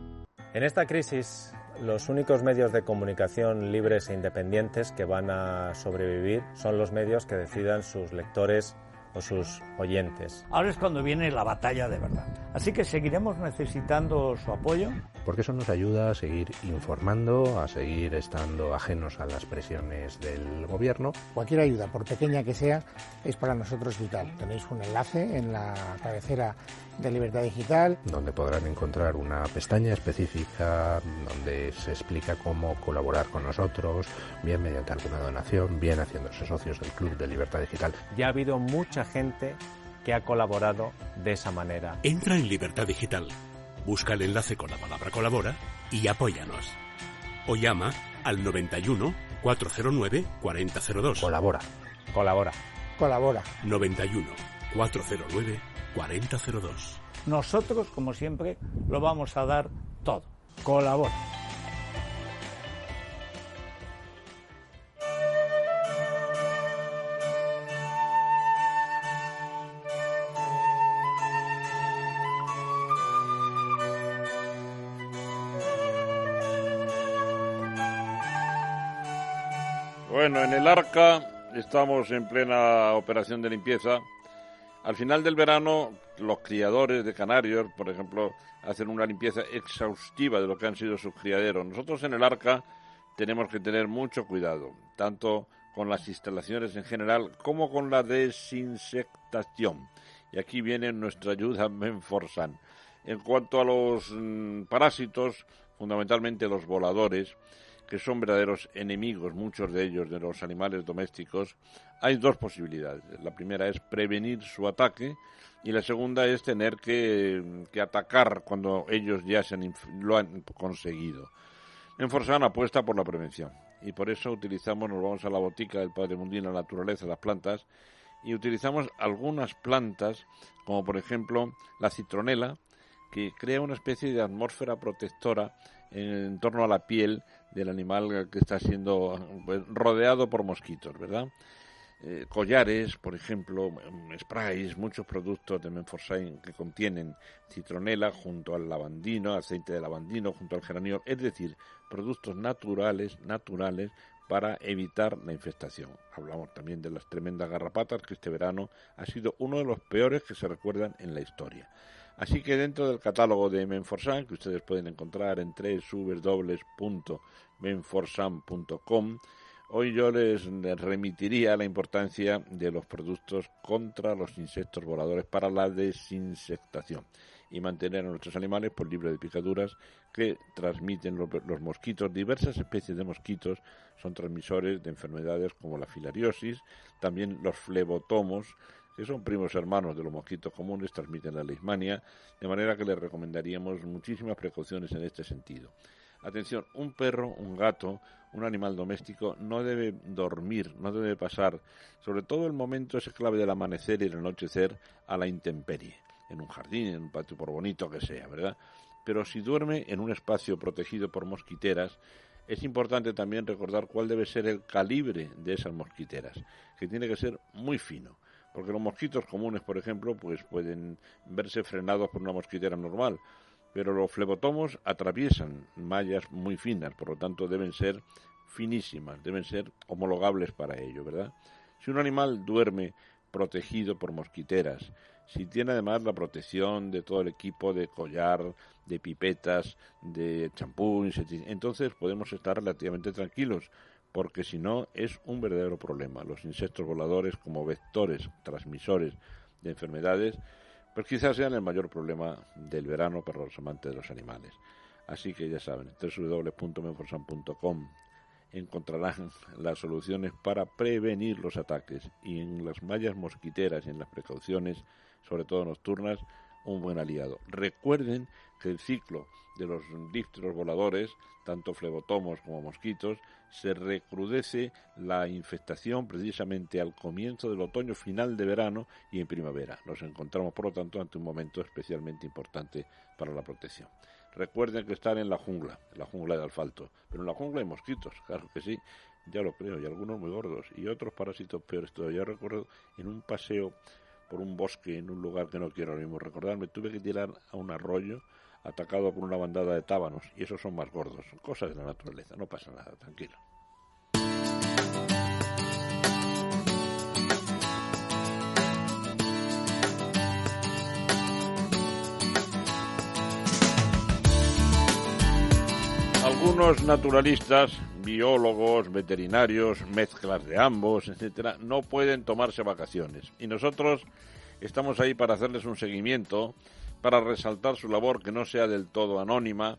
en esta crisis, los únicos medios de comunicación libres e independientes que van a sobrevivir son los medios que decidan sus lectores o sus oyentes. Ahora es cuando viene la batalla de verdad. Así que seguiremos necesitando su apoyo. Porque eso nos ayuda a seguir informando, a seguir estando ajenos a las presiones del gobierno. Cualquier ayuda, por pequeña que sea, es para nosotros vital. Tenéis un enlace en la cabecera de Libertad Digital. Donde podrán encontrar una pestaña específica donde se explica cómo colaborar con nosotros, bien mediante alguna donación, bien haciéndose socios del Club de Libertad Digital. Ya ha habido mucha gente que ha colaborado de esa manera. Entra en Libertad Digital, busca el enlace con la palabra colabora y apóyanos. O llama al 91 409 4002. Colabora. Colabora. Colabora. 91 409 4002. Nosotros, como siempre, lo vamos a dar todo. Colabora. Bueno, en el arca estamos en plena operación de limpieza al final del verano, los criadores de canarios, por ejemplo, hacen una limpieza exhaustiva de lo que han sido sus criaderos. Nosotros en el Arca tenemos que tener mucho cuidado, tanto con las instalaciones en general como con la desinsectación. Y aquí viene nuestra ayuda Menforsan. En cuanto a los mm, parásitos, fundamentalmente los voladores, que son verdaderos enemigos, muchos de ellos, de los animales domésticos, hay dos posibilidades. La primera es prevenir su ataque y la segunda es tener que, atacar cuando ellos ya se lo han conseguido. En Forsan apuesta por la prevención y por eso utilizamos, nos vamos a la botica del Padre Mundín, la naturaleza, las plantas, y utilizamos algunas plantas, como por ejemplo la citronela, que crea una especie de atmósfera protectora en torno a la piel del animal que está siendo pues, rodeado por mosquitos, ¿verdad? Eh, collares, por ejemplo, mm, sprays, muchos productos de Menforsain que contienen citronela junto al lavandino, aceite de lavandino junto al geranio, es decir, productos naturales, naturales para evitar la infestación. Hablamos también de las tremendas garrapatas que este verano ha sido uno de los peores que se recuerdan en la historia. Así que dentro del catálogo de Menforsan, que ustedes pueden encontrar en www.menforsan.com, hoy yo les remitiría la importancia de los productos contra los insectos voladores para la desinsectación y mantener a nuestros animales por libre de picaduras que transmiten los, mosquitos. Diversas especies de mosquitos son transmisores de enfermedades como la filariosis, también los flebotomos, que son primos hermanos de los mosquitos comunes, transmiten la leishmania, de manera que les recomendaríamos muchísimas precauciones en este sentido. Atención, un perro, un gato, un animal doméstico no debe dormir, no debe pasar, sobre todo el momento ese clave del amanecer y el anochecer, a la intemperie, en un jardín, en un patio, por bonito que sea, ¿verdad? Pero si duerme en un espacio protegido por mosquiteras, es importante también recordar cuál debe ser el calibre de esas mosquiteras, que tiene que ser muy fino. Porque los mosquitos comunes, por ejemplo, pues pueden verse frenados por una mosquitera normal, pero los flebotomos atraviesan mallas muy finas, por lo tanto deben ser finísimas, deben ser homologables para ello, ¿verdad? Si un animal duerme protegido por mosquiteras, si tiene además la protección de todo el equipo de collar, de pipetas, de champú, entonces podemos estar relativamente tranquilos, porque si no es un verdadero problema. Los insectos voladores como vectores, transmisores de enfermedades, pues quizás sean el mayor problema del verano para los amantes de los animales. Así que ya saben, www.menforsan.com encontrarán las soluciones para prevenir los ataques y en las mallas mosquiteras y en las precauciones, sobre todo nocturnas, un buen aliado. Recuerden que el ciclo de los dípteros voladores, tanto flebotomos como mosquitos, se recrudece la infestación precisamente al comienzo del otoño, final de verano y en primavera. Nos encontramos, por lo tanto, ante un momento especialmente importante para la protección. Recuerden que están en la jungla, en la jungla de asfalto, pero en la jungla hay mosquitos, claro que sí, ya lo creo, y algunos muy gordos, y otros parásitos peores todavía. recuerdo en un paseo por un bosque en un lugar que no quiero ahora mismo recordarme, tuve que tirar a un arroyo atacado por una bandada de tábanos y esos son más gordos, cosas de la naturaleza, no pasa nada, tranquilo. Algunos naturalistas, biólogos, veterinarios, mezclas de ambos, etcétera, no pueden tomarse vacaciones. Y nosotros estamos ahí para hacerles un seguimiento, para resaltar su labor que no sea del todo anónima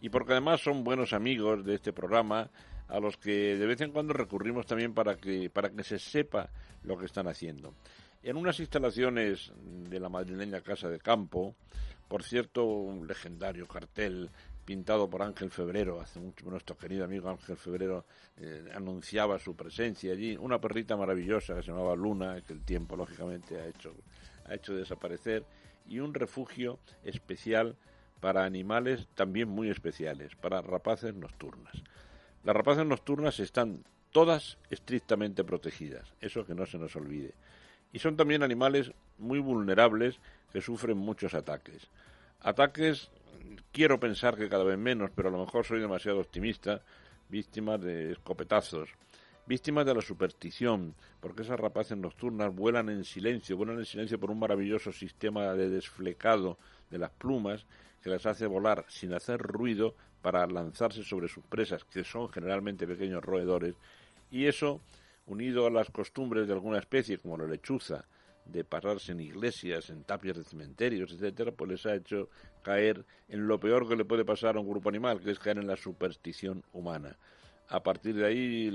y porque además son buenos amigos de este programa a los que de vez en cuando recurrimos también para que para que se sepa lo que están haciendo. En unas instalaciones de la madrileña Casa de Campo, por cierto, un legendario cartel pintado por Ángel Febrero, hace mucho nuestro querido amigo Ángel Febrero eh, anunciaba su presencia allí, una perrita maravillosa que se llamaba Luna, que el tiempo lógicamente ha hecho, ha hecho desaparecer, y un refugio especial para animales también muy especiales, para rapaces nocturnas. Las rapaces nocturnas están todas estrictamente protegidas, eso que no se nos olvide. Y son también animales muy vulnerables que sufren muchos ataques. Ataques quiero pensar que cada vez menos, pero a lo mejor soy demasiado optimista, víctimas de escopetazos, víctimas de la superstición, porque esas rapaces nocturnas vuelan en silencio, vuelan en silencio por un maravilloso sistema de desflecado de las plumas que las hace volar sin hacer ruido para lanzarse sobre sus presas, que son generalmente pequeños roedores, y eso, unido a las costumbres de alguna especie, como la lechuza, de pararse en iglesias, en tapias de cementerios, etcétera, pues les ha hecho caer en lo peor que le puede pasar a un grupo animal, que es caer en la superstición humana. A partir de ahí,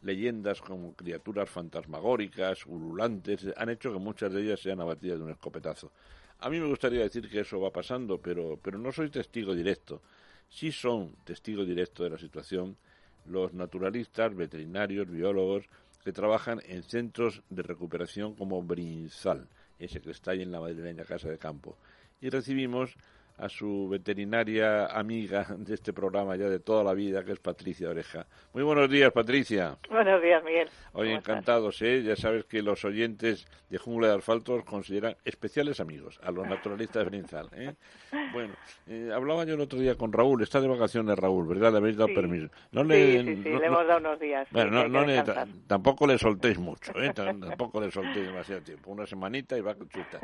leyendas como criaturas fantasmagóricas, ululantes, han hecho que muchas de ellas sean abatidas de un escopetazo. A mí me gustaría decir que eso va pasando, pero, pero no soy testigo directo. Sí son testigo directo de la situación los naturalistas, veterinarios, biólogos, que trabajan en centros de recuperación como Brinsal, ese que está ahí en la madrileña Casa de Campo. Y recibimos a su veterinaria amiga de este programa ya de toda la vida, que es Patricia Oreja. Muy buenos días, Patricia. Buenos días, Miguel. Hoy encantados, ¿eh? Ya sabes que los oyentes de Jungla de Asfaltos consideran especiales amigos a los naturalistas de Brinzal, ¿eh? Bueno, eh, hablaba yo el otro día con Raúl, está de vacaciones Raúl, ¿verdad? Le habéis dado permiso. No le, sí, sí, sí, le hemos dado unos días. Bueno, no, le, tampoco le soltéis mucho, ¿eh? tampoco le soltéis demasiado tiempo, una semanita y va chuta.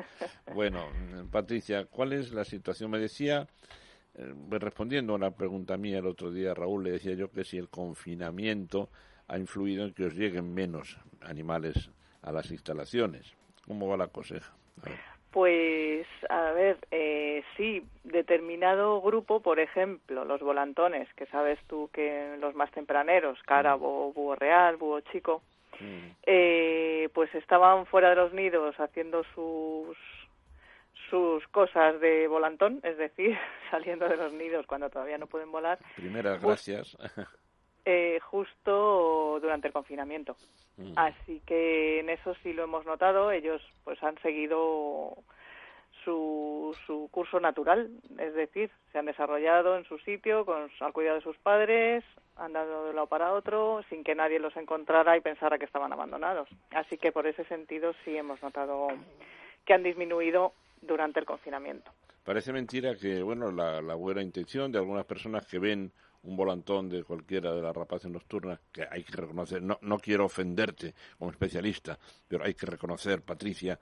Bueno, Patricia, ¿cuál es la situación? Me decía, eh, respondiendo a una pregunta mía el otro día, Raúl, le decía yo que si el confinamiento ha influido en que os lleguen menos animales a las instalaciones. ¿Cómo va la cosecha? Pues, a ver, eh, sí, determinado grupo, por ejemplo, los volantones, que sabes tú que los más tempraneros, cárabo, búho real, búho chico, mm. eh, pues estaban fuera de los nidos haciendo sus sus cosas de volantón, es decir, saliendo de los nidos cuando todavía no pueden volar. Primeras gracias. Eh, justo durante el confinamiento. Mm. Así que en eso sí lo hemos notado. Ellos pues han seguido su, su curso natural, es decir, se han desarrollado en su sitio con al cuidado de sus padres, han dado de un lado para otro sin que nadie los encontrara y pensara que estaban abandonados. Así que por ese sentido sí hemos notado que han disminuido durante el confinamiento. Parece mentira que, bueno, la, buena intención de algunas personas que ven un volantón de cualquiera de las rapaces nocturnas, que hay que reconocer, no, no quiero ofenderte como especialista, pero hay que reconocer, Patricia,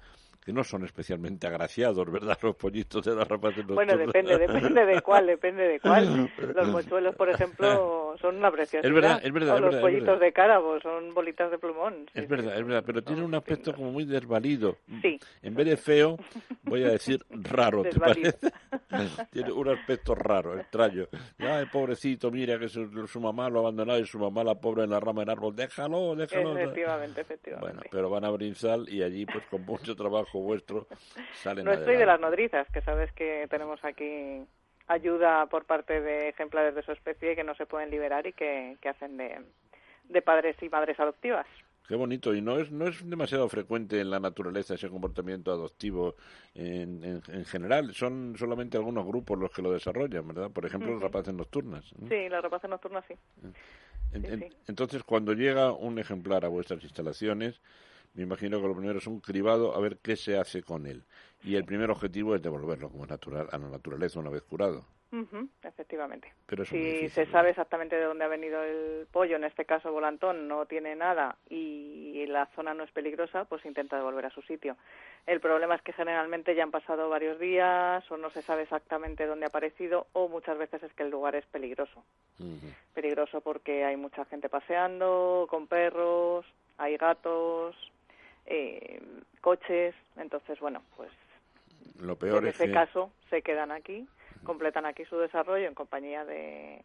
que no son especialmente agraciados, ¿verdad? Los pollitos de las rapaces Bueno, depende, depende de cuál, depende de cuál. Los mochuelos, por ejemplo, son una preciosidad. Es verdad, es verdad. O los pollitos de cárabo, son bolitas de plumón. es verdad, es verdad, pero tiene un aspecto como muy desvalido. Sí. En vez de feo, voy a decir raro, ¿te parece? tiene un aspecto raro, extraño. Ay, pobrecito, mira que su, mamá lo ha abandonado y su mamá la pobre en la rama del árbol. Déjalo, déjalo. Efectivamente, efectivamente. Bueno, pero van a Brinsal y allí, pues con mucho trabajo vuestro No estoy de las nodrizas, que sabes que tenemos aquí ayuda por parte de ejemplares de su especie que no se pueden liberar y que, hacen de, de padres y madres adoptivas. Qué bonito. Y no es, no es demasiado frecuente en la naturaleza ese comportamiento adoptivo en, en, general. Son solamente algunos grupos los que lo desarrollan, ¿verdad? Por ejemplo, las rapaces nocturnas. Sí, las rapaces nocturnas sí. Entonces, cuando llega un ejemplar a vuestras instalaciones, me imagino que lo primero es un cribado a ver qué se hace con él. Y el primer objetivo es devolverlo como natural a la naturaleza una vez curado. efectivamente. si se sabe exactamente de dónde ha venido el pollo, en este caso volantón, no tiene nada y la zona no es peligrosa, pues intenta devolver a su sitio. El problema es que generalmente ya han pasado varios días o no se sabe exactamente dónde ha aparecido o muchas veces es que el lugar es peligroso. Peligroso porque hay mucha gente paseando, con perros, hay gatos, eh, coches, entonces bueno, pues lo peor en es ese caso se quedan aquí, completan aquí su desarrollo en compañía de,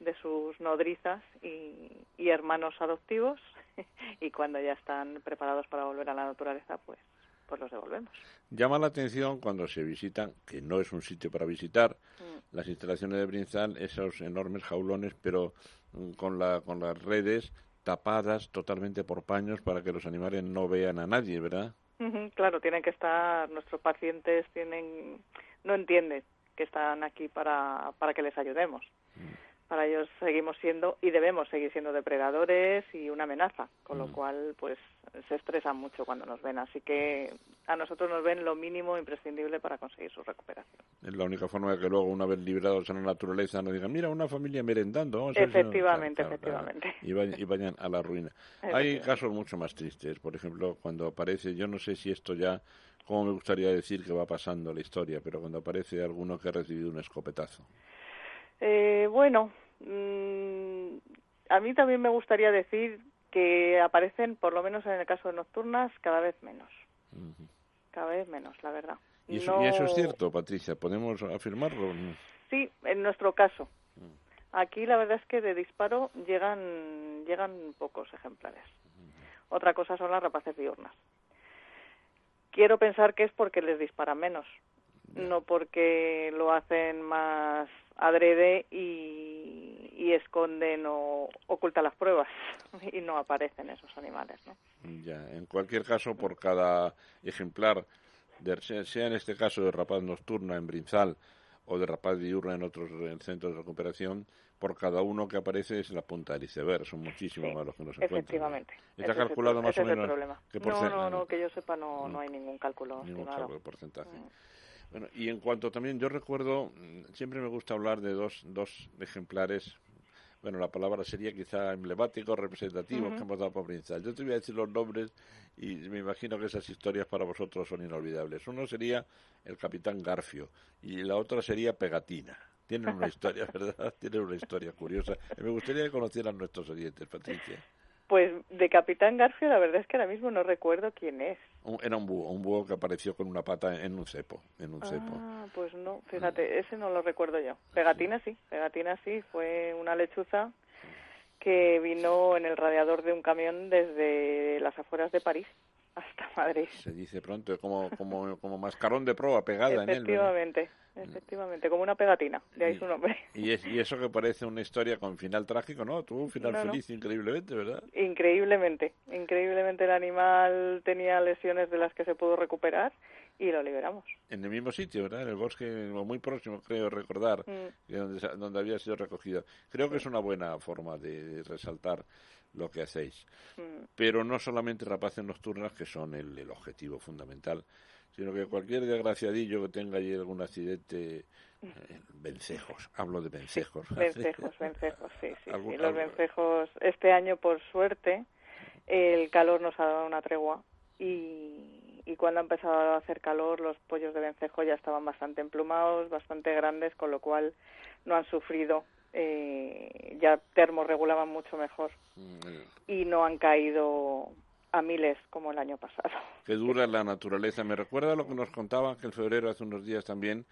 de sus nodrizas y, y hermanos adoptivos y cuando ya están preparados para volver a la naturaleza, pues pues los devolvemos. Llama la atención cuando se visitan, que no es un sitio para visitar, mm. las instalaciones de Brinzal, esos enormes jaulones, pero mm, con, la, con las redes tapadas totalmente por paños para que los animales no vean a nadie, ¿verdad? Claro, tienen que estar, nuestros pacientes tienen, no entienden que están aquí para, para que les ayudemos. Para ellos seguimos siendo y debemos seguir siendo depredadores y una amenaza, con lo Mm. cual pues se estresan mucho cuando nos ven, así que a nosotros nos ven lo mínimo imprescindible para conseguir su recuperación. Es la única forma de que luego, una vez liberados en la naturaleza, nos digan, mira, una familia merendando. vamos a ver si no-". Efectivamente, Claro, claro, claro. efectivamente. Y, vayan, y vayan a la ruina. Hay casos mucho más tristes. Por ejemplo, cuando aparece, yo no sé si esto ya, como me gustaría decir que va pasando la historia, pero cuando aparece alguno que ha recibido un escopetazo. Eh, bueno, mm, a mí también me gustaría decir que aparecen, por lo menos en el caso de nocturnas, cada vez menos. Cada vez menos, la verdad. Y eso, No- y eso es cierto, Patricia, ¿podemos afirmarlo? Sí, en nuestro caso. Aquí la verdad es que de disparo llegan, llegan pocos ejemplares. Otra cosa son las rapaces diurnas. Quiero pensar que es porque les disparan menos, no porque lo hacen más adrede y, y esconden o ocultan las pruebas y no aparecen esos animales, ¿no? Ya, en cualquier caso, por cada ejemplar, de, sea, en este caso de rapaz nocturna en Brinzal o de rapaz diurna en otros en centros de recuperación, por cada uno que aparece es la punta del iceberg. Son muchísimos más los que nos encuentran. Efectivamente. ¿Está Ese calculado más o el menos problema. qué No, no, no, que yo sepa no, no hay ningún cálculo ningún estimado. cálculo de porcentaje. Bueno, y en cuanto también, yo recuerdo, mm, siempre me gusta hablar de dos, dos ejemplares, bueno, la palabra sería quizá emblemáticos, representativos Ujú. que hemos dado por Brinzal. Yo te voy a decir los nombres y me imagino que esas historias para vosotros son inolvidables. Uno sería el Capitán Garfio y la otra sería Pegatina. Tienen una historia, ¿verdad? Tienen una historia curiosa. Me gustaría que conocieran nuestros oyentes, Patricia. Pues de Capitán Garfio la verdad es que ahora mismo no recuerdo quién es. Un- Era un búho, un búho que apareció con una pata en un cepo, en un cepo. Ah, pues no, fíjate, ese no lo recuerdo yo. Pegatina sí, Pegatina sí, fue una lechuza que vino en el radiador de un camión desde las afueras de París hasta Madrid. Se dice pronto, como, como, como mascarón de proa pegada en él. Efectivamente, efectivamente, como una pegatina, de ahí su nombre. Y, es, y eso que parece una historia con final trágico, ¿no? Tuvo un final No, no. feliz increíblemente, ¿verdad? Increíblemente, increíblemente el animal tenía lesiones de las que se pudo recuperar y lo liberamos. En el mismo sitio, ¿verdad? En el bosque, muy próximo, creo recordar, Mm. donde, donde había sido recogido. Creo que es una buena forma de resaltar lo que hacéis. Mm. Pero no solamente rapaces nocturnas, que son el, el objetivo fundamental, sino que cualquier desgraciadillo que tenga allí algún accidente, eh, vencejos, hablo de vencejos. Vencejos, vencejos, sí, sí, Algún- sí. Los algo- vencejos, este año, por suerte, el calor nos ha dado una tregua y, y cuando ha empezado a hacer calor, los pollos de vencejo ya estaban bastante emplumados, bastante grandes, con lo cual no han sufrido. Eh, ya termorregulaban mucho mejor Mm, y no han caído a miles como el año pasado. que dura la naturaleza. Me recuerda lo que nos contaba que en febrero hace unos días también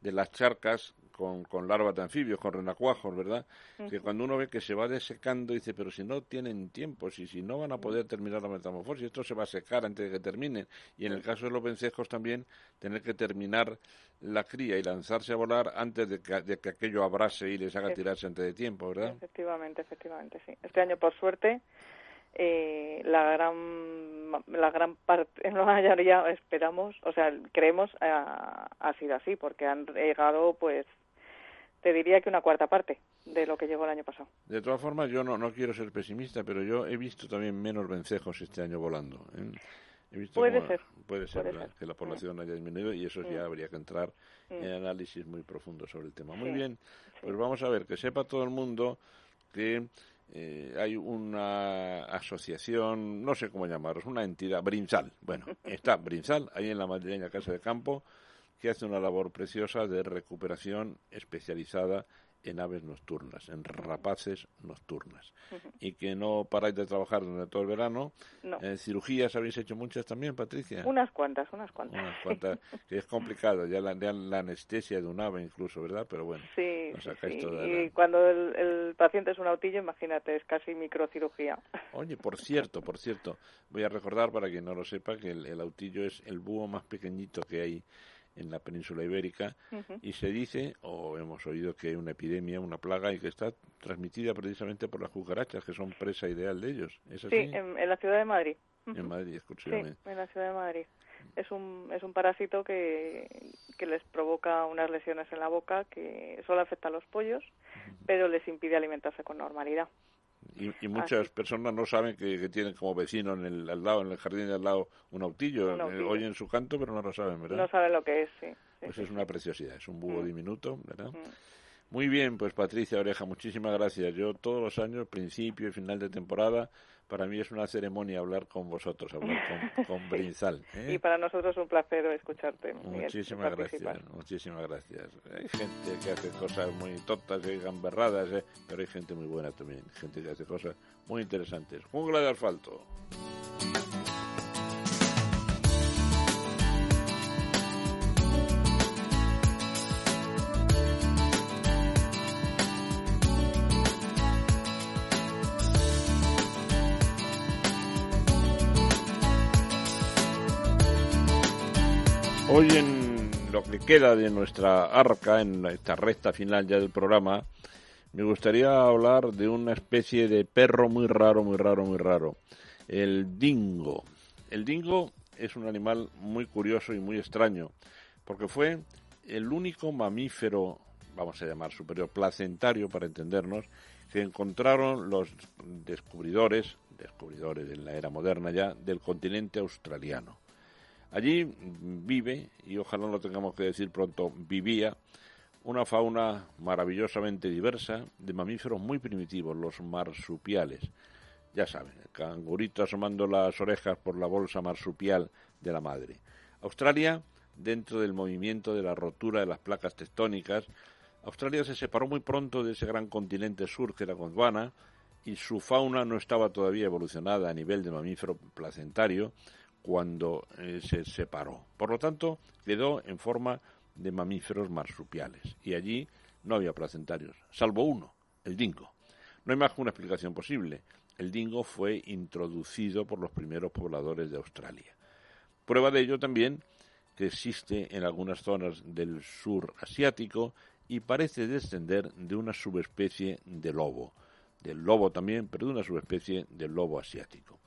de las charcas con, con larvas de anfibios, con renacuajos, ¿verdad? Que cuando uno ve que se va desecando, dice, pero si no tienen tiempo, si, si no van a poder terminar la metamorfosis, esto se va a secar antes de que terminen. Y en el caso de los vencejos también, tener que terminar la cría y lanzarse a volar antes de que, de que aquello abrase y les haga tirarse antes de tiempo, ¿verdad? Efectivamente, efectivamente, sí. Este año, por suerte, eh, la gran la gran parte, en la mayoría esperamos, o sea, creemos, ha, ha sido así, porque han llegado, pues, te diría que una cuarta parte de lo que llegó el año pasado. De todas formas, yo no, no quiero ser pesimista, pero yo he visto también menos vencejos este año volando. ¿eh? He visto Puede ser, Puede ser puede ¿verdad? ser. que la población haya disminuido y eso ya Mm. habría que entrar Mm. en análisis muy profundo sobre el tema. Muy bien, pues vamos a ver, que sepa todo el mundo que eh, hay una asociación, no sé cómo llamaros, una entidad, Brinzal. Bueno, está Brinzal, ahí en la madrileña Casa de Campo, que hace una labor preciosa de recuperación especializada en aves nocturnas, en rapaces nocturnas. Y que no paráis de trabajar durante todo el verano. No. Eh, cirugías habéis hecho muchas también, Patricia. Unas cuantas, unas cuantas. Unas cuantas, que es complicado, ya la, ya la anestesia de un ave incluso, ¿verdad? Pero bueno, Sí, sacáis sí. todo Y cuando el, el paciente es un autillo, imagínate, es casi microcirugía. Oye, por cierto, por cierto, voy a recordar para quien no lo sepa que el, el autillo es el búho más pequeñito que hay en la península ibérica y se dice, o hemos oído que hay una epidemia, una plaga y que está transmitida precisamente por las cucarachas, que son presa ideal de ellos. ¿Es así? Sí, en, en la ciudad de Madrid. en Madrid Sí, exclusivamente. en la ciudad de Madrid. Es un, es un parásito que, que les provoca unas lesiones en la boca que solo afecta a los pollos, pero les impide alimentarse con normalidad. Y, y muchas personas no saben que, que tienen como vecino en el, al lado, en el jardín de al lado, un autillo. Un Eh, autillo. oyen su canto, pero no lo saben, ¿verdad? No saben lo que es, sí. Pues es una preciosidad, es un búho Mm. diminuto, ¿verdad? Mm. Muy bien, pues Patricia Oreja, muchísimas gracias. Yo todos los años, principio y final de temporada, para mí es una ceremonia hablar con vosotros, hablar con, con Brinzal. ¿eh? Y para nosotros es un placer escucharte. Miguel, Muchísimas gracias, muchísimas gracias. Hay gente que hace cosas muy tontas y gamberradas, ¿eh? pero hay gente muy buena también, gente que hace cosas muy interesantes. Jungla de asfalto. Hoy en lo que queda de nuestra arca, en esta recta final ya del programa, me gustaría hablar de una especie de perro muy raro, muy raro, muy raro. El dingo. El dingo es un animal muy curioso y muy extraño, porque fue el único mamífero, vamos a llamar superior, placentario para entendernos, que encontraron los descubridores, descubridores en la era moderna ya, del continente australiano. Allí vive, y ojalá lo tengamos que decir pronto, vivía una fauna maravillosamente diversa de mamíferos muy primitivos, los marsupiales. Ya saben, el cangurito asomando las orejas por la bolsa marsupial de la madre. Australia, dentro del movimiento de la rotura de las placas tectónicas, Australia se separó muy pronto de ese gran continente sur que era Gondwana y su fauna no estaba todavía evolucionada a nivel de mamífero placentario cuando eh, se separó. Por lo tanto, quedó en forma de mamíferos marsupiales y allí no había placentarios, salvo uno, el dingo. No hay más que una explicación posible. El dingo fue introducido por los primeros pobladores de Australia. Prueba de ello también que existe en algunas zonas del sur asiático y parece descender de una subespecie de lobo, del lobo también, pero de una subespecie del lobo asiático.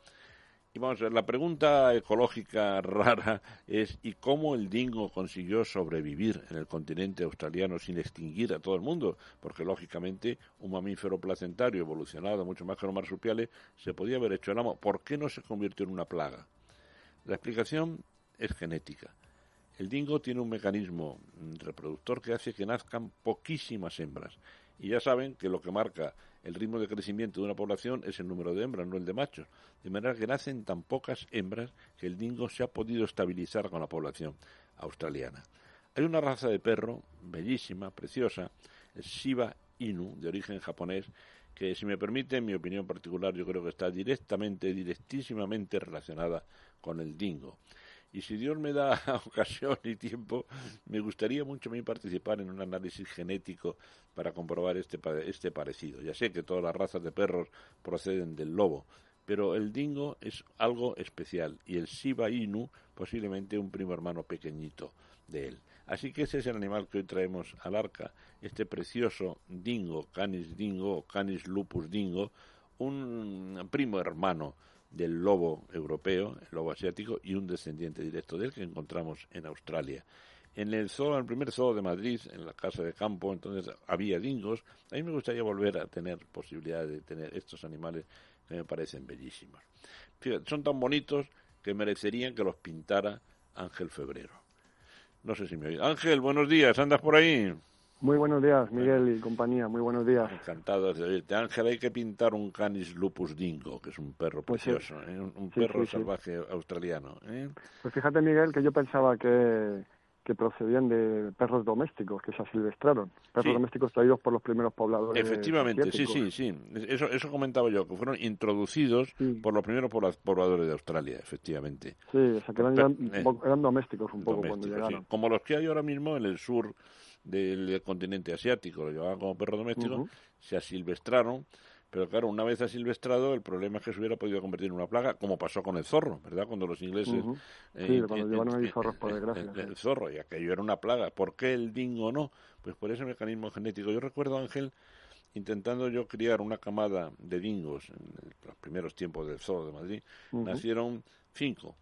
Y vamos a ver, la pregunta ecológica rara es ¿y cómo el dingo consiguió sobrevivir en el continente australiano sin extinguir a todo el mundo? Porque lógicamente un mamífero placentario evolucionado mucho más que los marsupiales se podía haber hecho el amo. ¿Por qué no se convirtió en una plaga? La explicación es genética. El dingo tiene un mecanismo reproductor que hace que nazcan poquísimas hembras. Y ya saben que lo que marca el ritmo de crecimiento de una población es el número de hembras, no el de machos. De manera que nacen tan pocas hembras que el dingo se ha podido estabilizar con la población australiana. Hay una raza de perro bellísima, preciosa, el Shiba Inu, de origen japonés, que si me permite, en mi opinión particular, yo creo que está directamente, directísimamente relacionada con el dingo. Y si Dios me da ocasión y tiempo, me gustaría mucho a mí participar en un análisis genético para comprobar este, este parecido. Ya sé que todas las razas de perros proceden del lobo, pero el dingo es algo especial y el Shiba Inu posiblemente un primo hermano pequeñito de él. Así que ese es el animal que hoy traemos al arca, este precioso dingo, canis dingo o canis lupus dingo, un primo hermano del lobo europeo, el lobo asiático, y un descendiente directo de él que encontramos en Australia. En el zoo, en el primer zoo de Madrid, en la casa de campo, entonces había dingos. A mí me gustaría volver a tener posibilidad de tener estos animales que me parecen bellísimos. Son tan bonitos que merecerían que los pintara Ángel Febrero. No sé si me oís. Ángel, buenos días, ¿andas por ahí? Muy buenos días, Miguel y compañía. Muy buenos días. Encantado de oírte. Ángel, hay que pintar un Canis lupus dingo, que es un perro Pues sí. precioso, ¿eh? un, un Sí, perro sí, salvaje australiano. ¿eh? Pues fíjate, Miguel, que yo pensaba que, que procedían de perros domésticos que se asilvestraron. Perros domésticos traídos por los primeros pobladores. Efectivamente, sí, asiáticos. sí, sí. Eso, eso comentaba yo, que fueron introducidos por los primeros pobla- pobladores de Australia, efectivamente. Sí, o sea, que eran, ya- eh, eran domésticos un poco cuando domésticos, llegaron. Como los que hay ahora mismo en el sur del continente asiático, lo llevaban como perro doméstico, se asilvestraron, pero claro, una vez asilvestrado, el problema es que se hubiera podido convertir en una plaga, como pasó con el zorro, ¿verdad? Cuando los ingleses... Eh, Sí, cuando llevaron ahí zorros, por eh, desgracia, eh, sí. El zorro, y aquello era una plaga. ¿Por qué el dingo no? Pues por ese mecanismo genético. Yo recuerdo, Ángel, intentando yo criar una camada de dingos en los primeros tiempos del zoo de Madrid, nacieron cinco,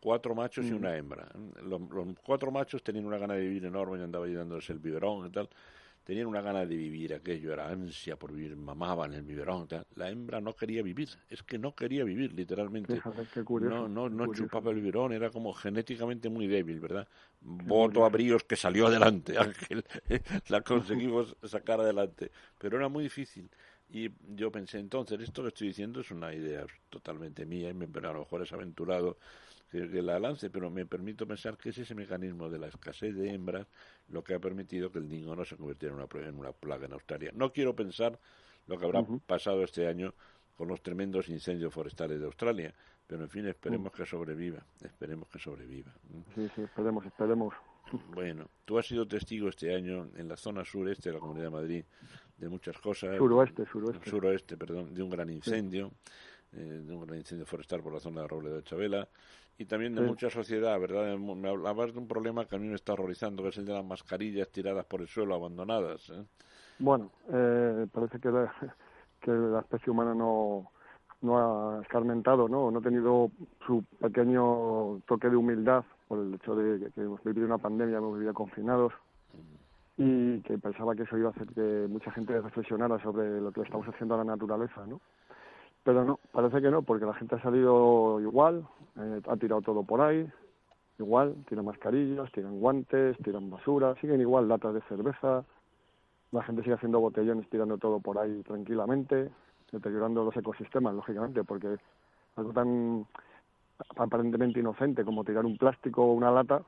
cuatro machos y Mm. una hembra. Los, los cuatro machos tenían una gana de vivir enorme, y andaba dándose el biberón y tal. Tenían una gana de vivir, aquello era ansia por vivir, mamaban el biberón y tal. La hembra no quería vivir, es que no quería vivir, literalmente. Qué curioso, no, no, no curioso. chupaba el biberón, era como genéticamente muy débil, ¿verdad? Voto a bríos que salió adelante, Ángel. la conseguimos sacar adelante. Pero era muy difícil. Y yo pensé, entonces, esto que estoy diciendo es una idea totalmente mía, y me, pero a lo mejor es aventurado que, que la lance, pero me permito pensar que es ese mecanismo de la escasez de hembras lo que ha permitido que el dingo no se convirtiera en una, en una plaga en Australia. No quiero pensar lo que habrá pasado este año con los tremendos incendios forestales de Australia, pero en fin, esperemos que sobreviva, esperemos que sobreviva. Sí, sí, esperemos, esperemos. Bueno, tú has sido testigo este año en la zona sureste de la Comunidad de Madrid de muchas cosas. Suroeste, suroeste. Suroeste, perdón, de un gran incendio, eh, de un gran incendio forestal por la zona de Roble de Chabela y también de Sí. mucha sociedad, ¿verdad? Me hablabas de un problema que a mí me está horrorizando, que es el de las mascarillas tiradas por el suelo, abandonadas. ¿eh? Bueno, eh, parece que la, que la especie humana no, no ha escarmentado, ¿no? No ha tenido su pequeño toque de humildad por el hecho de que, que hemos vivido una pandemia, hemos vivido confinados y que pensaba que eso iba a hacer que mucha gente reflexionara sobre lo que le estamos haciendo a la naturaleza, ¿no? Pero no, parece que no, porque la gente ha salido igual, eh, ha tirado todo por ahí, igual, tiran mascarillas, tiran guantes, tiran basura, siguen igual latas de cerveza, la gente sigue haciendo botellones, tirando todo por ahí tranquilamente, deteriorando los ecosistemas, lógicamente, porque algo tan aparentemente inocente como tirar un plástico o una lata,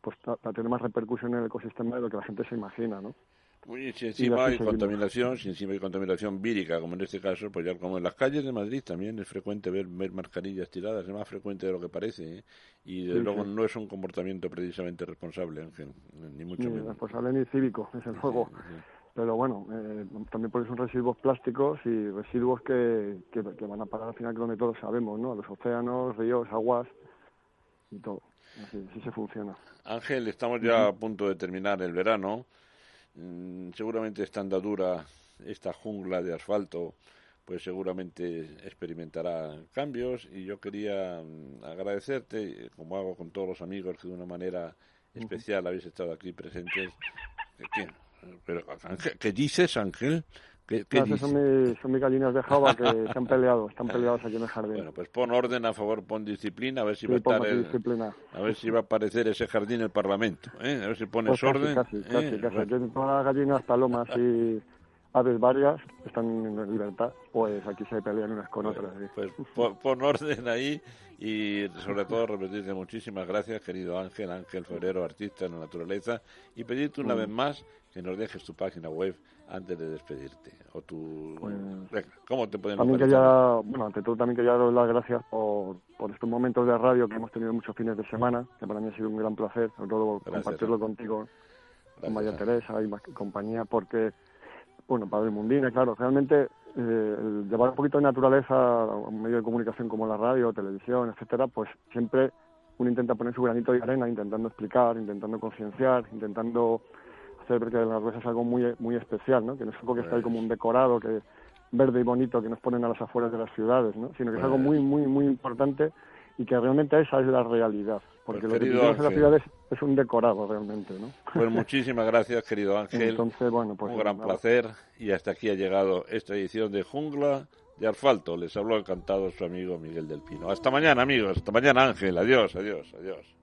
pues va a tener más repercusión en el ecosistema de lo que la gente se imagina, ¿no? Uy, si encima hay seguimos. contaminación, si encima hay contaminación vírica, como en este caso, pues ya como en las calles de Madrid también es frecuente ver, ver mascarillas tiradas, es más frecuente de lo que parece, ¿eh? y desde Sí, luego sí. no es un comportamiento precisamente responsable, Ángel, ni mucho Ni menos. responsable ni cívico, desde luego. Pero bueno, eh, también porque son residuos plásticos y residuos que, que, que van a parar al final que donde todos sabemos, ¿no? A los océanos, ríos, aguas y todo. Así, así se funciona. Ángel, estamos ya a punto de terminar el verano. Mm, seguramente esta andadura, esta jungla de asfalto, pues seguramente experimentará cambios y yo quería mm, agradecerte, como hago con todos los amigos que de una manera especial habéis estado aquí presentes. ¿Qué, qué? Pero, Ángel, ¿Qué dices, Ángel? ¿Qué, qué No, son, mis, son mis gallinas de Java que se han peleado, están peleados aquí en el jardín. Bueno, pues pon orden, a favor, pon disciplina, a ver si Sí, va a estar el- disciplina. a ver si va a aparecer ese jardín el Parlamento, ¿eh? A ver si pones Pues casi, orden. Casi, ¿eh? casi, casi. Bueno. Aquí todas las gallinas, palomas y aves varias están en libertad, pues aquí se pelean unas con otras. sí. Pues pon, pon orden ahí y sobre todo repetirte muchísimas gracias, querido Ángel, Ángel Febrero, artista en la naturaleza, y pedirte una Mm. vez más que nos dejes tu página web antes de despedirte. O tu... Pues, ¿Cómo te podemos También quería, bueno, ante todo también quería daros las gracias por, por estos momentos de radio que hemos tenido muchos fines de semana, que para mí ha sido un gran placer, sobre todo Gracias, compartirlo contigo, Gracias, con María. Teresa y más compañía, porque, bueno, Padre Mundina, claro, realmente eh, el llevar un poquito de naturaleza a un medio de comunicación como la radio, televisión, etcétera, pues siempre uno intenta poner su granito de arena, intentando explicar, intentando concienciar, intentando hacer ver que la naturaleza es algo muy muy especial, ¿no? Que no es algo que está ahí como un decorado, que verde y bonito que nos ponen a las afueras de las ciudades, ¿no? Sino que es algo muy muy muy importante y que realmente esa es la realidad, porque Pues, lo que vivimos en las ciudades es un decorado realmente, ¿no? Pues muchísimas gracias, querido Ángel. Entonces, bueno, pues un gran nada. placer y hasta aquí ha llegado esta edición de Jungla de Asfalto. Les habló encantado su amigo Miguel del Pino. Hasta mañana, amigos. Hasta mañana, Ángel. Adiós, adiós, adiós.